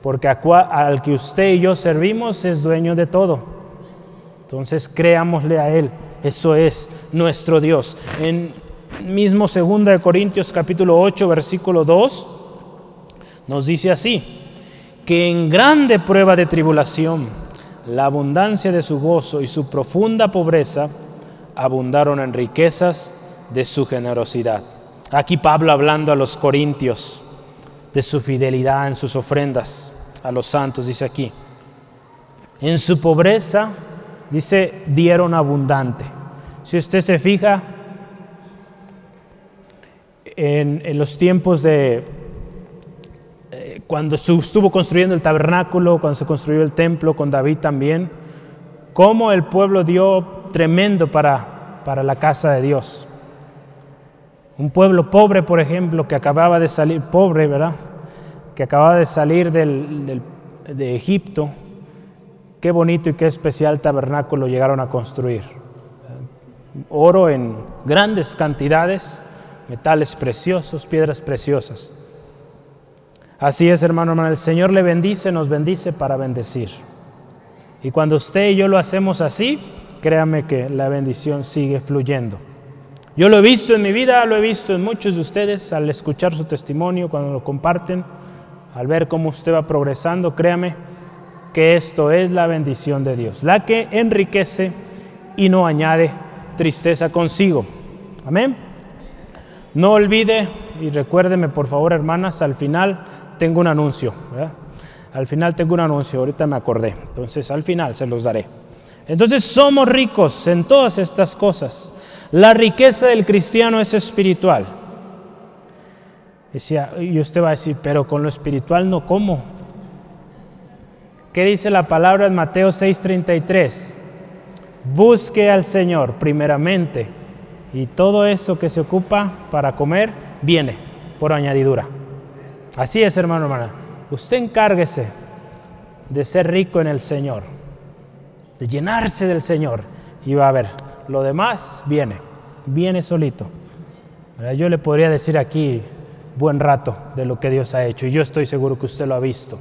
Speaker 1: Porque al que usted y yo servimos es dueño de todo. Entonces creámosle a Él. Eso es nuestro Dios. En mismo 2 de Corintios capítulo 8 versículo 2 nos dice así, que en grande prueba de tribulación, la abundancia de su gozo y su profunda pobreza abundaron en riquezas de su generosidad. Aquí Pablo hablando a los corintios de su fidelidad en sus ofrendas a los santos, dice aquí. En su pobreza dice, dieron abundante. Si usted se fija en, los tiempos de eh, cuando estuvo construyendo el tabernáculo, cuando se construyó el templo, con David también, cómo el pueblo dio tremendo para, para la casa de Dios. Un pueblo pobre, por ejemplo, que acababa de salir, pobre, ¿verdad? Que acababa de salir del, de Egipto, Qué bonito y qué especial tabernáculo llegaron a construir. Oro en grandes cantidades, metales preciosos, piedras preciosas. Así es, hermano, hermano, el Señor le bendice, nos bendice para bendecir. Y cuando usted y yo lo hacemos así, créame que la bendición sigue fluyendo. Yo lo he visto en mi vida, lo he visto en muchos de ustedes al escuchar su testimonio, cuando lo comparten, al ver cómo usted va progresando, créame, que esto es la bendición de Dios, la que enriquece y no añade tristeza consigo. Amén. No olvide y recuérdeme por favor hermanas, al final tengo un anuncio. Al final tengo un anuncio, ahorita me acordé. Entonces al final se los daré. Entonces somos ricos en todas estas cosas. La riqueza del cristiano es espiritual. Decía, y usted va a decir, pero con lo espiritual no como. ¿Qué dice la palabra en Mateo 6:33? Busque al Señor primeramente y todo eso que se ocupa para comer viene por añadidura. Así es, hermano, hermana. Usted encárguese de ser rico en el Señor, de llenarse del Señor y va a ver, lo demás viene, viene solito. Yo le podría decir aquí buen rato de lo que Dios ha hecho y yo estoy seguro que usted lo ha visto.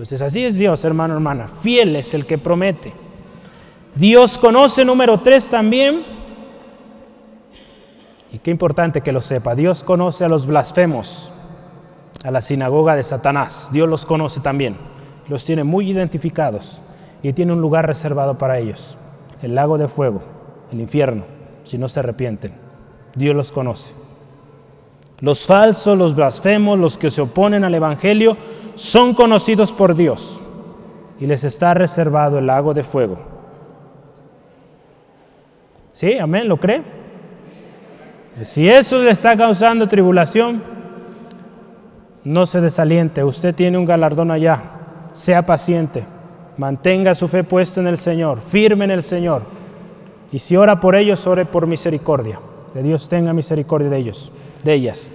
Speaker 1: Entonces así es Dios, hermano, hermana. Fiel es el que promete. Dios conoce, número tres también, Y qué importante que lo sepa. Dios conoce a los blasfemos, a la sinagoga de Satanás. Dios los conoce también. Los tiene muy identificados y tiene un lugar reservado para ellos. El lago de fuego, el infierno, si no se arrepienten. Dios los conoce. Los falsos, los blasfemos, los que se oponen al Evangelio, son conocidos por Dios y les está reservado el lago de fuego. ¿Sí? Amén, ¿lo cree? Si eso le está causando tribulación, no se desaliente, usted tiene un galardón allá, sea paciente, mantenga su fe puesta en el Señor, firme en el Señor. Y si ora por ellos, ore por misericordia, que Dios tenga misericordia de ellos, de ellas.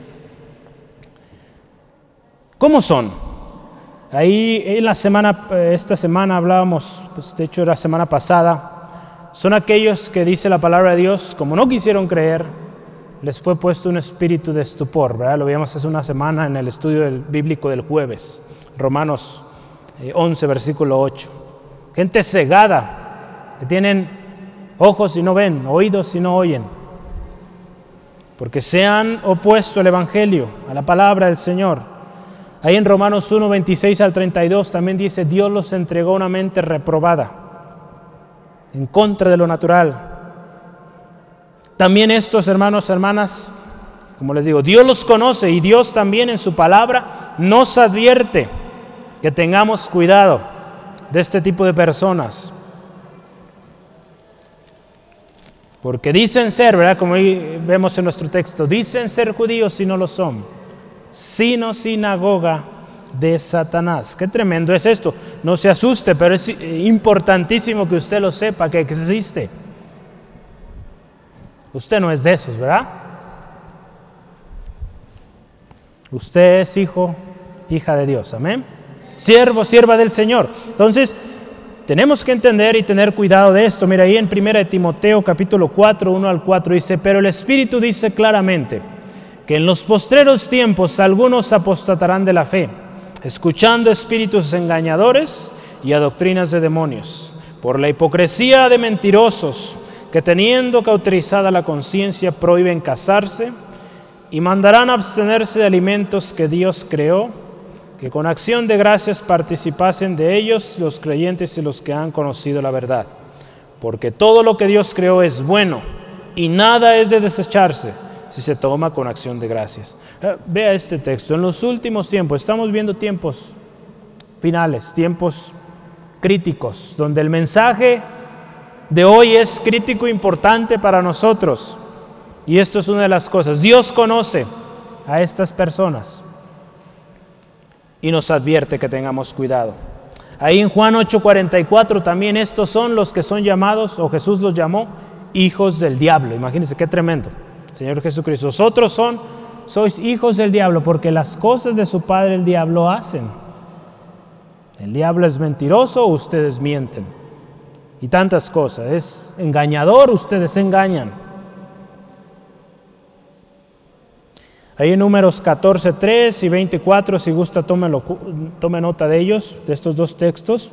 Speaker 1: ¿Cómo son? Ahí en la semana, esta semana hablábamos, pues de hecho era la semana pasada, son aquellos que dice la palabra de Dios, como no quisieron creer, les fue puesto un espíritu de estupor, ¿verdad? Lo vimos hace una semana en el estudio del, bíblico del jueves, Romanos 11, eh, versículo 8. Gente cegada, que tienen ojos y no ven, oídos y no oyen, porque se han opuesto al Evangelio, a la palabra del Señor. Ahí en Romanos 1, 26 al 32 también dice, Dios los entregó una mente reprobada, en contra de lo natural también estos hermanos, hermanas, como les digo, Dios los conoce y Dios también en su palabra nos advierte que tengamos cuidado de este tipo de personas. Porque dicen ser, ¿verdad? Como vemos en nuestro texto, dicen ser judíos y no lo son, sino sinagoga de Satanás. Qué tremendo es esto. No se asuste, pero es importantísimo que usted lo sepa, que existe. Usted no es de esos, ¿verdad? Usted es hijo, hija de Dios, amén. Siervo, sierva del Señor. Entonces, tenemos que entender y tener cuidado de esto. Mira, ahí en 1 Timoteo capítulo 4, 1 al 4 dice, pero el Espíritu dice claramente que en los postreros tiempos algunos apostatarán de la fe, escuchando espíritus engañadores y a doctrinas de demonios, por la hipocresía de mentirosos que teniendo cauterizada la conciencia prohíben casarse y mandarán abstenerse de alimentos que Dios creó, que con acción de gracias participasen de ellos los creyentes y los que han conocido la verdad. Porque todo lo que Dios creó es bueno y nada es de desecharse si se toma con acción de gracias. Eh, vea este texto, en los últimos tiempos, estamos viendo tiempos finales, tiempos críticos, donde el mensaje de hoy es crítico e importante para nosotros. Y esto es una de las cosas. Dios conoce a estas personas y nos advierte que tengamos cuidado. Ahí en Juan 8:44 también estos son los que son llamados, o Jesús los llamó, hijos del diablo. Imagínense qué tremendo. Señor Jesucristo, vosotros son, sois hijos del diablo porque las cosas de su padre el diablo hacen. El diablo es mentiroso, ustedes mienten y tantas cosas. Es engañador, ustedes engañan. Ahí en números 14, 3 y 24, si gusta, tome, tome nota de ellos, de estos dos textos.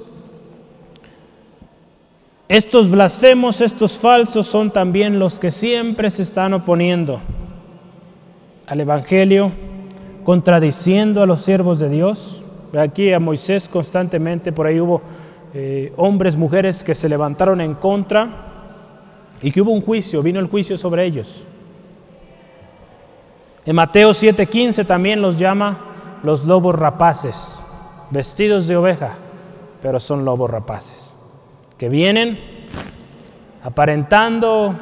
Speaker 1: Estos blasfemos, estos falsos son también los que siempre se están oponiendo al Evangelio, contradiciendo a los siervos de Dios. Aquí a Moisés constantemente, por ahí hubo eh, hombres, mujeres que se levantaron en contra y que hubo un juicio, vino el juicio sobre ellos. En Mateo 7:15 también los llama los lobos rapaces, vestidos de oveja, pero son lobos rapaces, que vienen aparentando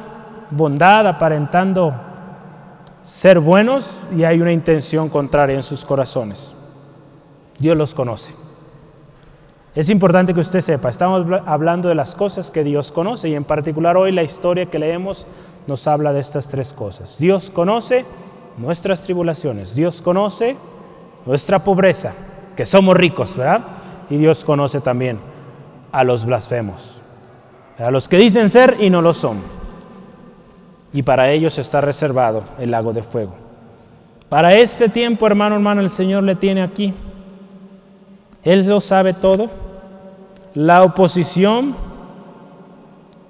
Speaker 1: bondad, aparentando ser buenos y hay una intención contraria en sus corazones. Dios los conoce. Es importante que usted sepa, estamos hablando de las cosas que Dios conoce y en particular hoy la historia que leemos nos habla de estas tres cosas. Dios conoce nuestras tribulaciones, Dios conoce nuestra pobreza, que somos ricos, ¿verdad? Y Dios conoce también a los blasfemos, a los que dicen ser y no lo son. Y para ellos está reservado el lago de fuego. Para este tiempo, hermano, hermano, el Señor le tiene aquí. Él lo sabe todo. La oposición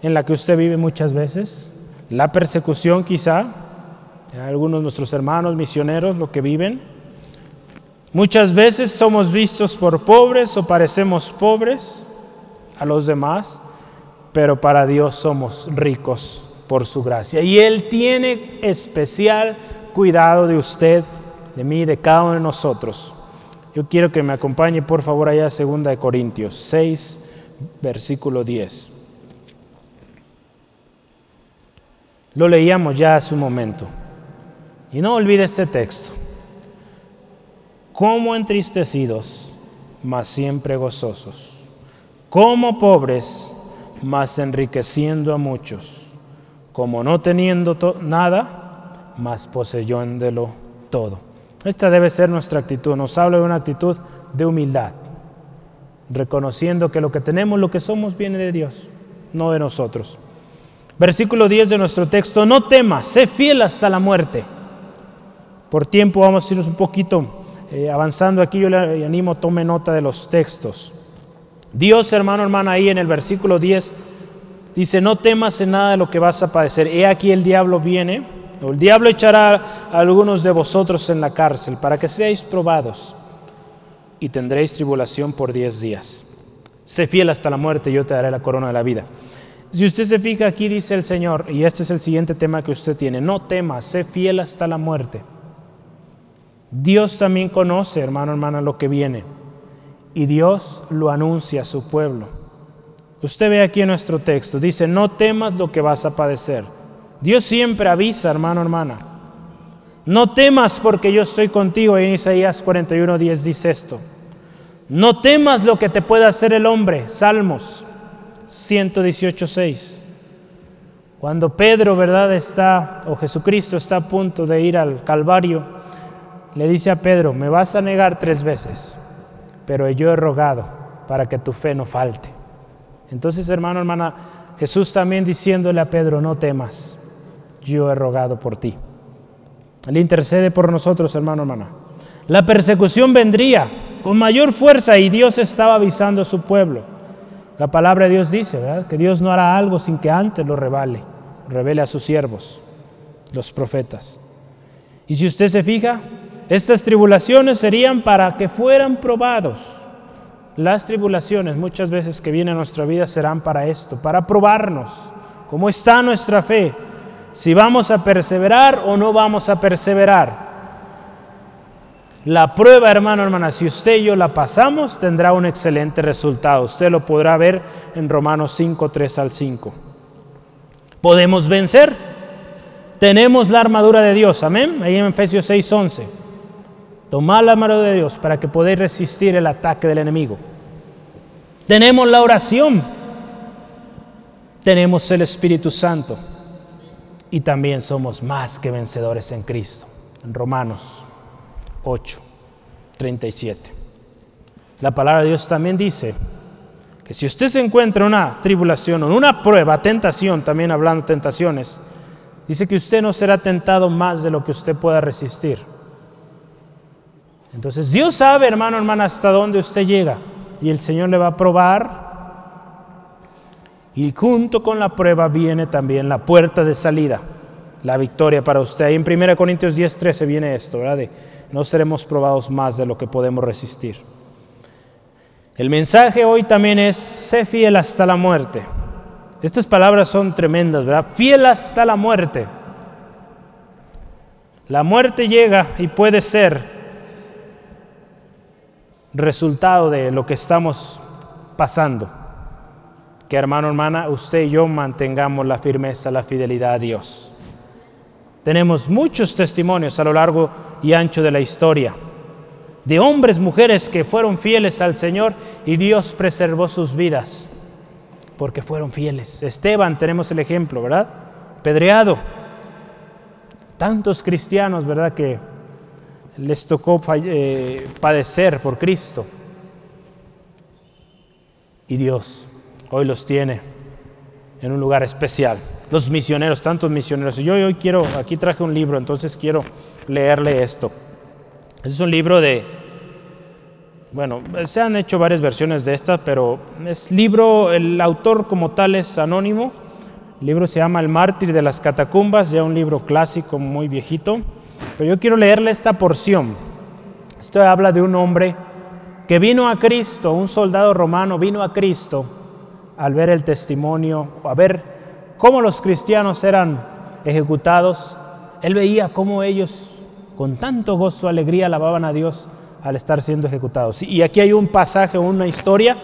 Speaker 1: en la que usted vive muchas veces, la persecución quizá, algunos de nuestros hermanos misioneros lo que viven. Muchas veces somos vistos por pobres o parecemos pobres a los demás, pero para Dios somos ricos por su gracia. Y Él tiene especial cuidado de usted, de mí, de cada uno de nosotros. Yo quiero que me acompañe por favor allá a 2 Corintios 6, versículo 10. Lo leíamos ya hace un momento. Y no olvide este texto como entristecidos, mas siempre gozosos, como pobres, mas enriqueciendo a muchos, como no teniendo nada, mas poseyéndolo todo. Esta debe ser nuestra actitud, nos habla de una actitud de humildad, reconociendo que lo que tenemos, lo que somos, viene de Dios, no de nosotros. Versículo 10 de nuestro texto, no temas, sé fiel hasta la muerte. Por tiempo vamos a irnos un poquito eh, avanzando aquí, yo le animo, tome nota de los textos. Dios, hermano, hermana, ahí en el versículo 10 dice, no temas en nada de lo que vas a padecer. He aquí el diablo viene, o el diablo echará a algunos de vosotros en la cárcel para que seáis probados y tendréis tribulación por diez días. Sé fiel hasta la muerte yo te daré la corona de la vida. Si usted se fija aquí, dice el Señor, y este es el siguiente tema que usted tiene, no temas, sé fiel hasta la muerte. Dios también conoce, hermano, hermana, lo que viene. Y Dios lo anuncia a su pueblo. Usted ve aquí en nuestro texto, dice, no temas lo que vas a padecer. Dios siempre avisa, hermano, hermana. No temas porque yo estoy contigo. En Isaías 41, 10 dice esto. No temas lo que te pueda hacer el hombre. Salmos 118, 6. Cuando Pedro, ¿verdad? Está, o Jesucristo está a punto de ir al Calvario, le dice a Pedro, me vas a negar tres veces, pero yo he rogado para que tu fe no falte. Entonces, hermano, hermana, Jesús también diciéndole a Pedro, no temas, yo he rogado por ti. Él intercede por nosotros, hermano, hermana. La persecución vendría con mayor fuerza y Dios estaba avisando a su pueblo. La palabra de Dios dice, ¿verdad? Que Dios no hará algo sin que antes lo revele, revele a sus siervos, los profetas. Y si usted se fija, estas tribulaciones serían para que fueran probados. Las tribulaciones muchas veces que vienen a nuestra vida serán para esto, para probarnos cómo está nuestra fe, si vamos a perseverar o no vamos a perseverar. La prueba, hermano, hermana, si usted y yo la pasamos, tendrá un excelente resultado. Usted lo podrá ver en Romanos 5, 3 al 5. ¿Podemos vencer? Tenemos la armadura de Dios, amén. Ahí en Efesios 6, 11. Tomad la mano de Dios para que podáis resistir el ataque del enemigo. Tenemos la oración. Tenemos el Espíritu Santo. Y también somos más que vencedores en Cristo. En Romanos 8, 37. La palabra de Dios también dice que si usted se encuentra en una tribulación o en una prueba, tentación, también hablando de tentaciones, dice que usted no será tentado más de lo que usted pueda resistir. Entonces Dios sabe, hermano, hermana, hasta dónde usted llega. Y el Señor le va a probar. Y junto con la prueba viene también la puerta de salida, la victoria para usted. Ahí en 1 Corintios 10, 13 viene esto, ¿verdad? De, no seremos probados más de lo que podemos resistir. El mensaje hoy también es, sé fiel hasta la muerte. Estas palabras son tremendas, ¿verdad? Fiel hasta la muerte. La muerte llega y puede ser resultado de lo que estamos pasando. Que hermano, hermana, usted y yo mantengamos la firmeza, la fidelidad a Dios. Tenemos muchos testimonios a lo largo y ancho de la historia de hombres, mujeres que fueron fieles al Señor y Dios preservó sus vidas porque fueron fieles. Esteban, tenemos el ejemplo, ¿verdad? Pedreado. Tantos cristianos, ¿verdad? Que les tocó eh, padecer por Cristo. Y Dios hoy los tiene en un lugar especial. Los misioneros, tantos misioneros. Yo hoy quiero, aquí traje un libro, entonces quiero leerle esto. es un libro de, bueno, se han hecho varias versiones de esta, pero es libro, el autor como tal es anónimo, El libro se llama El mártir de las catacumbas, ya un libro clásico muy viejito. Pero yo quiero leerle esta porción. Esto habla de un hombre que vino a Cristo, un soldado romano vino a Cristo al ver el testimonio, a ver cómo los cristianos eran ejecutados. Él veía cómo ellos con tanto gozo, alegría alababan a Dios al estar siendo ejecutados. Y aquí hay un pasaje, una historia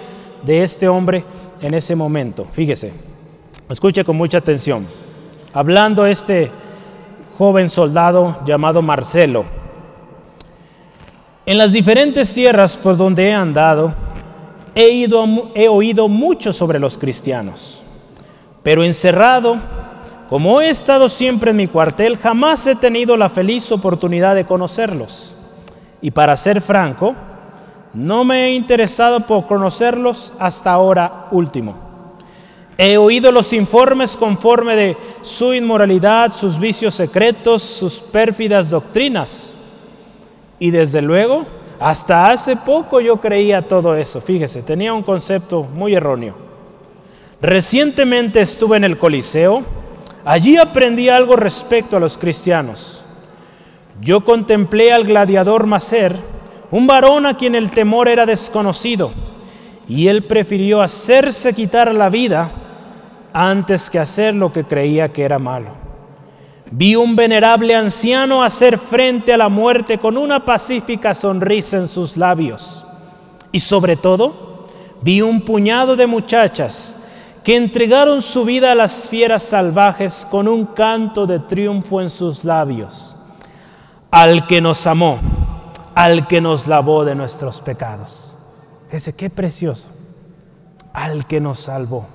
Speaker 1: de este hombre en ese momento. Fíjese, escuche con mucha atención. Hablando este joven soldado llamado Marcelo, en las diferentes tierras por donde he andado, he, ido, he oído mucho sobre los cristianos, pero encerrado, como he estado siempre en mi cuartel, jamás he tenido la feliz oportunidad de conocerlos. Y para ser franco, no me he interesado por conocerlos hasta ahora último. He oído los informes conforme de su inmoralidad, sus vicios secretos, sus pérfidas doctrinas. Y desde luego, hasta hace poco yo creía todo eso. Fíjese, tenía un concepto muy erróneo. Recientemente estuve en el Coliseo. Allí aprendí algo respecto a los cristianos. Yo contemplé al gladiador Macer, un varón a quien el temor era desconocido, y él prefirió hacerse quitar la vida antes que hacer lo que creía que era malo. Vi un venerable anciano hacer frente a la muerte con una pacífica sonrisa en sus labios. Y sobre todo, vi un puñado de muchachas que entregaron su vida a las fieras salvajes con un canto de triunfo en sus labios al que nos amó, al que nos lavó de nuestros pecados. Ese qué precioso. Al que nos salvó,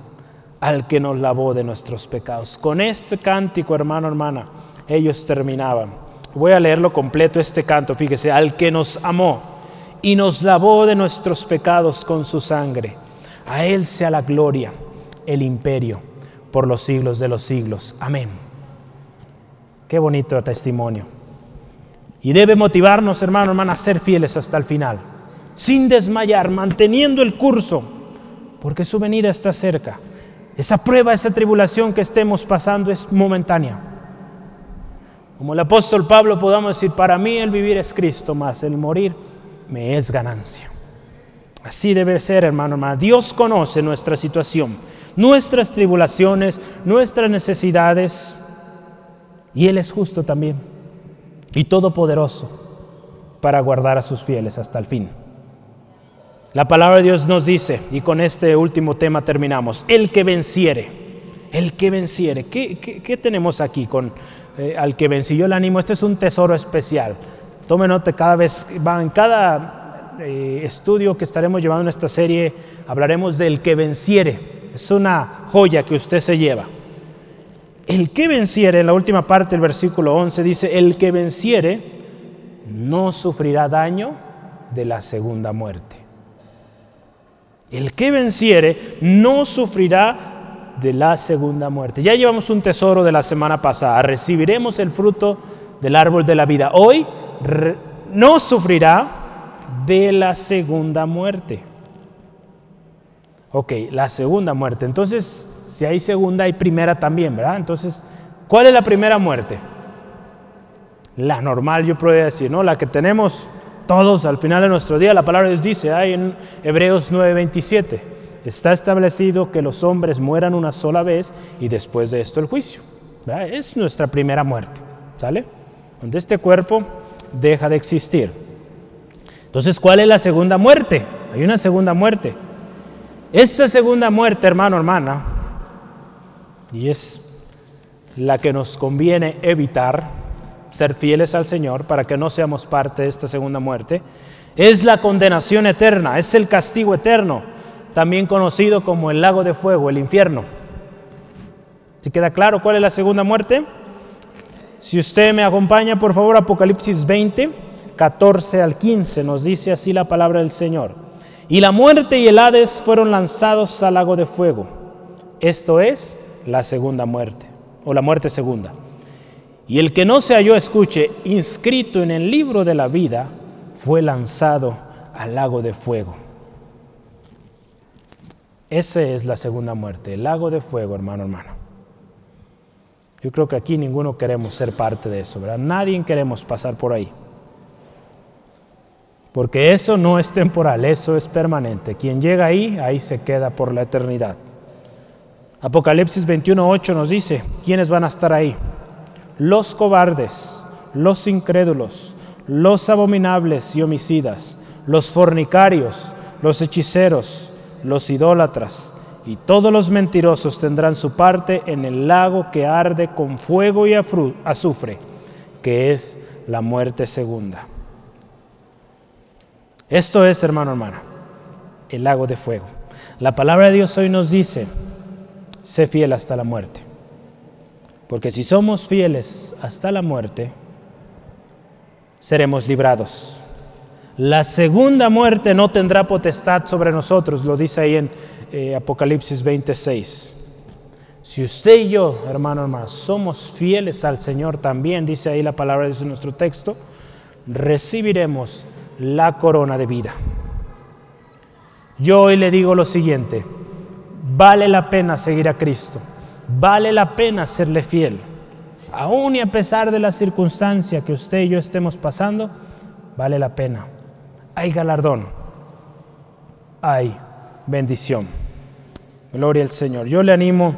Speaker 1: al que nos lavó de nuestros pecados. Con este cántico, hermano, hermana, ellos terminaban. Voy a leerlo completo este canto, fíjese, al que nos amó y nos lavó de nuestros pecados con su sangre. A Él sea la gloria, el imperio, por los siglos de los siglos. Amén. Qué bonito testimonio. Y debe motivarnos, hermano, hermana, a ser fieles hasta el final, sin desmayar, manteniendo el curso, porque su venida está cerca. Esa prueba, esa tribulación que estemos pasando es momentánea. Como el apóstol Pablo podamos decir, para mí el vivir es Cristo, más el morir me es ganancia. Así debe ser, hermano, hermana. Dios conoce nuestra situación, nuestras tribulaciones, nuestras necesidades, y Él es justo también y todopoderoso para guardar a sus fieles hasta el fin. La palabra de Dios nos dice, y con este último tema terminamos, el que venciere, el que venciere. ¿Qué, tenemos aquí con eh, al que venció el ánimo? Este es un tesoro especial. Tome nota, cada vez, en cada eh, estudio que estaremos llevando en esta serie, hablaremos del que venciere. Es una joya que usted se lleva. El que venciere, en la última parte del versículo 11 dice, el que venciere no sufrirá daño de la segunda muerte. El que venciere no sufrirá de la segunda muerte. Ya llevamos un tesoro de la semana pasada. Recibiremos el fruto del árbol de la vida. Hoy no sufrirá de la segunda muerte. Ok, la segunda muerte. Entonces, si hay segunda, hay primera también, ¿verdad? Entonces, ¿cuál es la primera muerte? La normal, yo podría decir, ¿no? La que tenemos todos al final de nuestro día. La palabra de Dios dice, ahí en Hebreos 9:27, está establecido que los hombres mueran una sola vez y después de esto el juicio. Es nuestra primera muerte, ¿sale? Donde este cuerpo deja de existir. Entonces, ¿cuál es la segunda muerte? Hay una segunda muerte. Esta segunda muerte, hermano, hermana, y es la que nos conviene evitar, ser fieles al Señor para que no seamos parte de esta segunda muerte, es la condenación eterna, es el castigo eterno, también conocido como el lago de fuego, el infierno. ¿Si queda claro cuál es la segunda muerte? Si usted me acompaña, por favor, Apocalipsis 20, 14 al 15, nos dice así la palabra del Señor. Y la muerte y el Hades fueron lanzados al lago de fuego. Esto es la segunda muerte, o la muerte segunda. Y el que no se halló, escuche, inscrito en el libro de la vida, fue lanzado al lago de fuego. Esa es la segunda muerte, el lago de fuego, hermano, hermano. Yo creo que aquí ninguno queremos ser parte de eso, ¿verdad? Nadie queremos pasar por ahí. Porque eso no es temporal, eso es permanente. Quien llega ahí, ahí se queda por la eternidad. Apocalipsis 21.8 nos dice, ¿quiénes van a estar ahí? Los cobardes, los incrédulos, los abominables y homicidas, los fornicarios, los hechiceros, los idólatras y todos los mentirosos tendrán su parte en el lago que arde con fuego y azufre, que es la muerte segunda. Esto es, hermano, hermana, el lago de fuego. La palabra de Dios hoy nos dice, sé fiel hasta la muerte. Porque si somos fieles hasta la muerte, seremos librados. La segunda muerte no tendrá potestad sobre nosotros, lo dice ahí en eh, Apocalipsis 26. Si usted y yo, hermano, hermano, somos fieles al Señor también, dice ahí la palabra de nuestro texto, recibiremos la corona de vida. Yo hoy le digo lo siguiente, vale la pena seguir a Cristo, vale la pena serle fiel, aún y a pesar de la circunstancia que usted y yo estemos pasando, vale la pena hay galardón, hay bendición. Gloria al Señor. Yo le animo,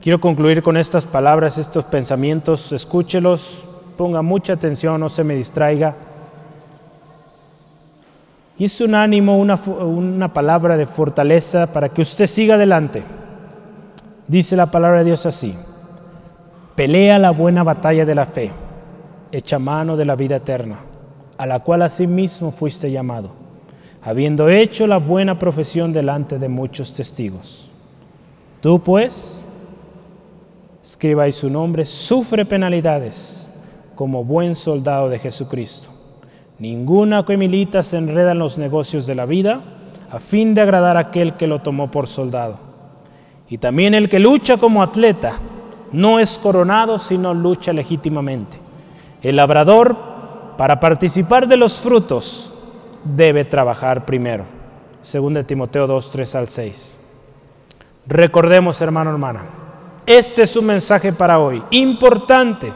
Speaker 1: quiero concluir con estas palabras, estos pensamientos, escúchelos, ponga mucha atención, no se me distraiga. Y es un ánimo, una, una palabra de fortaleza para que usted siga adelante. Dice la palabra de Dios así, pelea la buena batalla de la fe, echa mano de la vida eterna a la cual asimismo fuiste llamado, habiendo hecho la buena profesión delante de muchos testigos. Tú pues, escriba ahí su nombre, sufre penalidades como buen soldado de Jesucristo. Ninguna que milita se enreda en los negocios de la vida a fin de agradar a aquel que lo tomó por soldado. Y también el que lucha como atleta no es coronado, sino lucha legítimamente. El labrador para participar de los frutos debe trabajar primero. Según de Timoteo 2, 3 al 6. Recordemos, hermano, hermana, este es su mensaje para hoy, importante,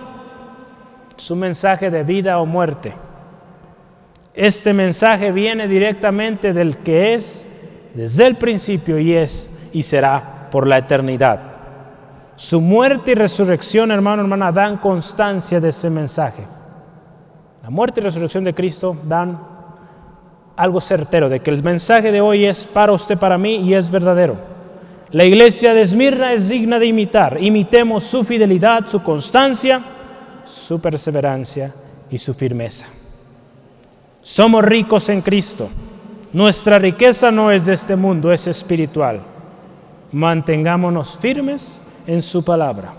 Speaker 1: su mensaje de vida o muerte. Este mensaje viene directamente del que es desde el principio y es y será por la eternidad. Su muerte y resurrección, hermano, hermana, dan constancia de ese mensaje. La muerte y resurrección de Cristo dan algo certero de que el mensaje de hoy es para usted, para mí y es verdadero. La iglesia de Esmirna es digna de imitar. Imitemos su fidelidad, su constancia, su perseverancia y su firmeza. Somos ricos en Cristo. Nuestra riqueza no es de este mundo, es espiritual. Mantengámonos firmes en su palabra.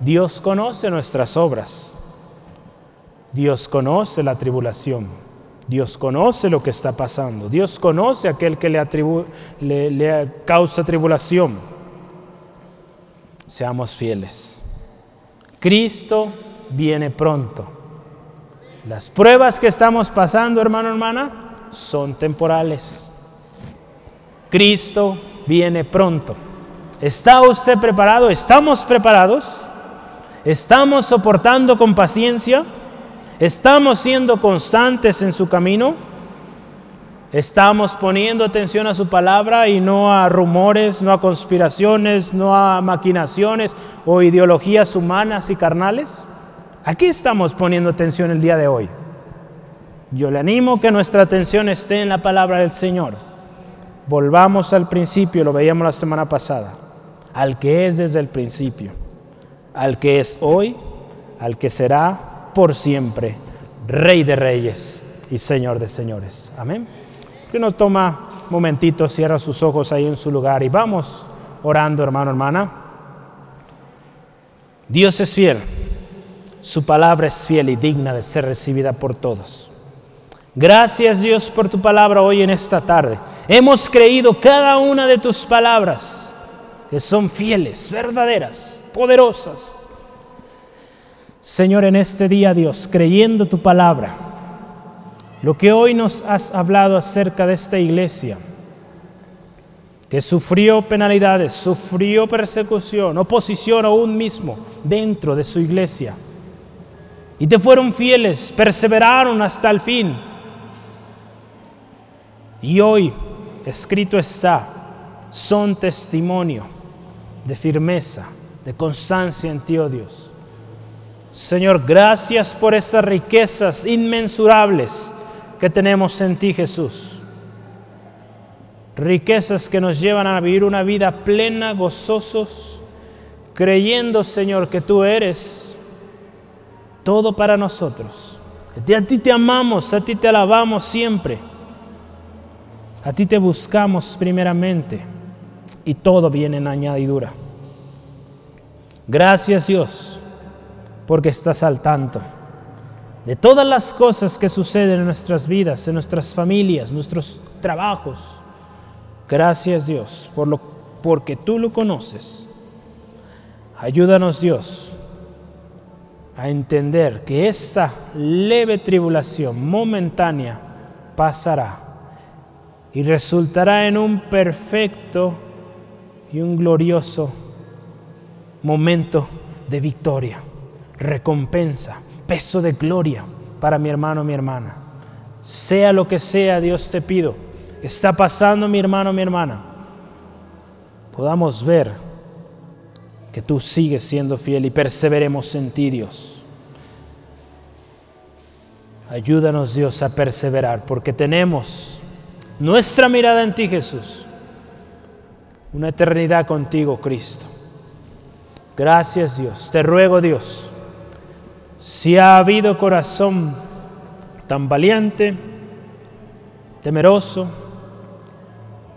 Speaker 1: Dios conoce nuestras obras. Dios conoce la tribulación. Dios conoce lo que está pasando. Dios conoce a aquel que le, causa tribulación. Seamos fieles. Cristo viene pronto. Las pruebas que estamos pasando, hermano, hermana, son temporales. Cristo viene pronto. ¿Está usted preparado? ¿Estamos preparados? ¿Estamos soportando con paciencia? ¿Estamos siendo constantes en su camino? ¿Estamos poniendo atención a su palabra y no a rumores, no a conspiraciones, no a maquinaciones o ideologías humanas y carnales? Aquí estamos poniendo atención el día de hoy. Yo le animo que nuestra atención esté en la palabra del Señor. Volvamos al principio, lo veíamos la semana pasada, al que es desde el principio, al que es hoy, al que será por siempre, Rey de Reyes y Señor de Señores. Amén. Que nos toma momentito, cierra sus ojos ahí en su lugar y vamos orando, hermano, hermana. Dios es fiel, su palabra es fiel y digna de ser recibida por todos. Gracias Dios por tu palabra hoy en esta tarde. Hemos creído cada una de tus palabras que son fieles, verdaderas, poderosas Señor, en este día, Dios, creyendo tu palabra, lo que hoy nos has hablado acerca de esta iglesia, que sufrió penalidades, sufrió persecución, oposición aún mismo dentro de su iglesia. Y te fueron fieles, perseveraron hasta el fin. Y hoy, escrito está, son testimonio de firmeza, de constancia en ti, oh Dios. Señor, gracias por esas riquezas inmensurables que tenemos en ti, Jesús. Riquezas que nos llevan a vivir una vida plena, gozosos, creyendo, Señor, que tú eres todo para nosotros. A ti te amamos, a ti te alabamos siempre. A ti te buscamos primeramente y todo viene en añadidura. Gracias Dios porque estás al tanto de todas las cosas que suceden en nuestras vidas, en nuestras familias, nuestros trabajos. Gracias Dios por lo, porque tú lo conoces. Ayúdanos Dios a entender que esta leve tribulación momentánea pasará y resultará en un perfecto y un glorioso momento de victoria, recompensa, peso de gloria para mi hermano, mi hermana. Sea lo que sea, Dios te pido, está pasando mi hermano, mi hermana, podamos ver que tú sigues siendo fiel y perseveremos en ti, Dios. Ayúdanos, Dios, a perseverar, porque tenemos nuestra mirada en ti, Jesús una eternidad contigo, Cristo. Gracias Dios. Te ruego Dios, si ha habido corazón tan valiente, temeroso,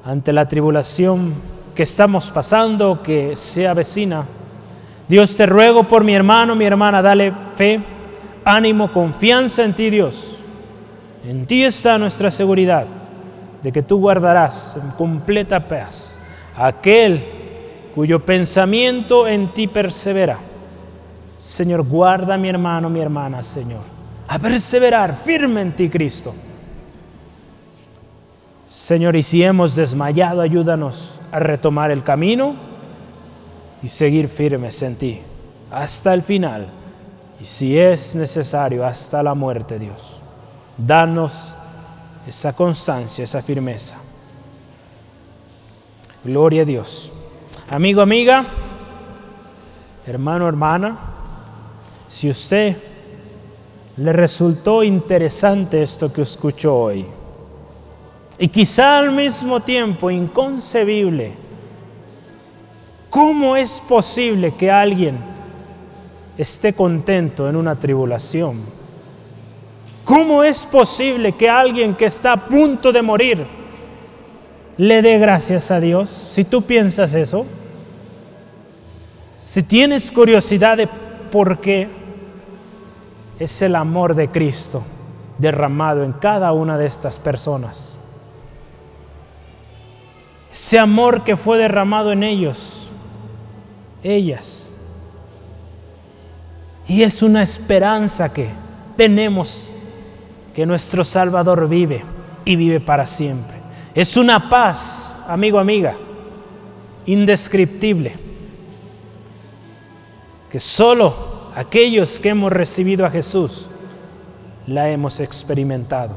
Speaker 1: ante la tribulación que estamos pasando, que se avecina, Dios te ruego por mi hermano, mi hermana, dale fe, ánimo, confianza en ti, Dios. En ti está nuestra seguridad de que tú guardarás en completa paz aquel cuyo pensamiento en ti persevera. Señor, guarda a mi hermano, mi hermana, Señor, a perseverar firme en ti, Cristo. Señor, y si hemos desmayado, ayúdanos a retomar el camino y seguir firmes en ti hasta el final. Y si es necesario, hasta la muerte, Dios. Danos esa constancia, esa firmeza. Gloria a Dios. Amigo, amiga, hermano, hermana, si usted le resultó interesante esto que escuchó hoy, y quizá al mismo tiempo inconcebible, ¿cómo es posible que alguien esté contento en una tribulación? ¿Cómo es posible que alguien que está a punto de morir le dé gracias a Dios, si tú piensas eso, si tienes curiosidad de por qué, es el amor de Cristo derramado en cada una de estas personas. Ese amor que fue derramado en ellos, ellas. Y es una esperanza que tenemos que nuestro Salvador vive y vive para siempre. Es una paz, amigo, amiga, indescriptible, que solo aquellos que hemos recibido a Jesús la hemos experimentado.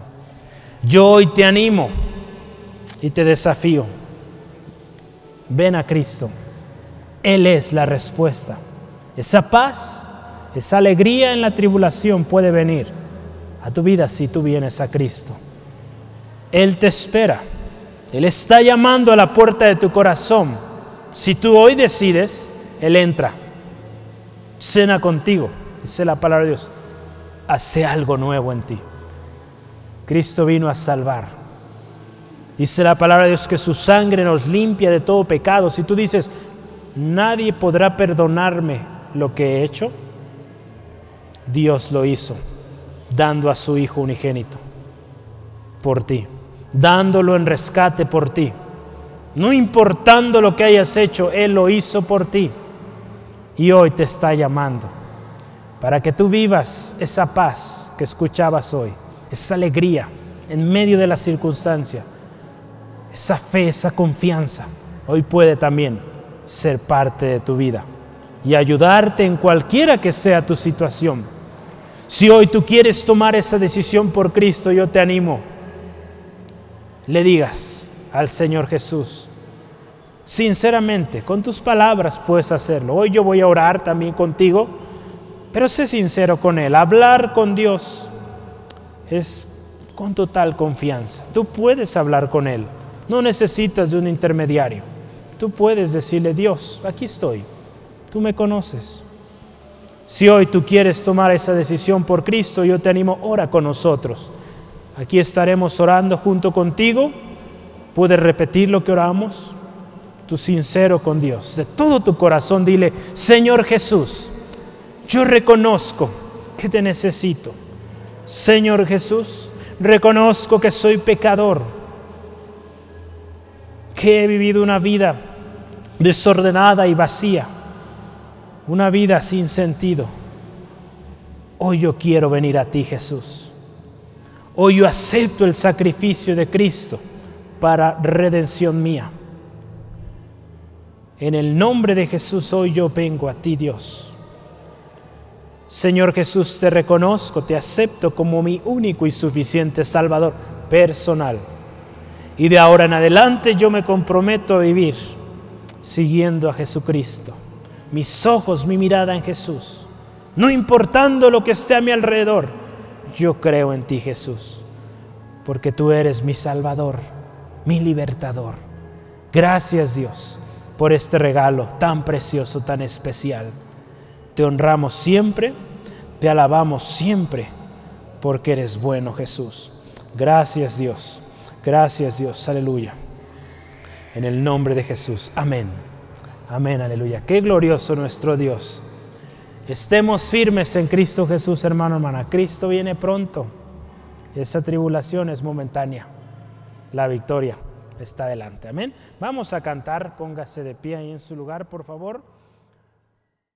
Speaker 1: Yo hoy te animo y te desafío. Ven a Cristo. Él es la respuesta. Esa paz, esa alegría en la tribulación puede venir a tu vida si tú vienes a Cristo. Él te espera. Él está llamando a la puerta de tu corazón. Si tú hoy decides, Él entra. Cena contigo, dice la palabra de Dios. Hace algo nuevo en ti. Cristo vino a salvar. Dice la palabra de Dios que su sangre nos limpia de todo pecado. Si tú dices, nadie podrá perdonarme lo que he hecho, Dios lo hizo, dando a su Hijo unigénito por ti dándolo en rescate por ti. No importando lo que hayas hecho, Él lo hizo por ti. Y hoy te está llamando para que tú vivas esa paz que escuchabas hoy, esa alegría en medio de la circunstancia, esa fe, esa confianza hoy puede también ser parte de tu vida y ayudarte en cualquiera que sea tu situación. Si hoy tú quieres tomar esa decisión por Cristo, yo te animo. Le digas al Señor Jesús, sinceramente, con tus palabras puedes hacerlo. Hoy yo voy a orar también contigo, pero sé sincero con Él. Hablar con Dios es con total confianza. Tú puedes hablar con Él. No necesitas de un intermediario. Tú puedes decirle, Dios, aquí estoy. Tú me conoces. Si hoy tú quieres tomar esa decisión por Cristo, yo te animo, ora con nosotros. Aquí estaremos orando junto contigo. Puedes repetir lo que oramos. Tú sincero con Dios. De todo tu corazón dile, Señor Jesús, yo reconozco que te necesito. Señor Jesús, reconozco que soy pecador, que he vivido una vida desordenada y vacía, una vida sin sentido. Hoy yo quiero venir a ti, Jesús. Hoy yo acepto el sacrificio de Cristo para redención mía. En el nombre de Jesús hoy yo vengo a ti, Dios. Señor Jesús, te reconozco, te acepto como mi único y suficiente Salvador personal. Y de ahora en adelante yo me comprometo a vivir siguiendo a Jesucristo. Mis ojos, mi mirada en Jesús. No importando lo que esté a mi alrededor, yo creo en ti Jesús. Porque tú eres mi Salvador, mi libertador. Gracias Dios por este regalo tan precioso, tan especial. Te honramos siempre, te alabamos siempre, porque eres bueno Jesús. Gracias Dios, gracias Dios, aleluya. En el nombre de Jesús, amén. Amén, aleluya. Qué glorioso nuestro Dios. Estemos firmes en Cristo Jesús, hermano, hermana. Cristo viene pronto. Esa tribulación es momentánea. La victoria está delante. Amén. Vamos a cantar. Póngase de pie ahí en su lugar, por favor.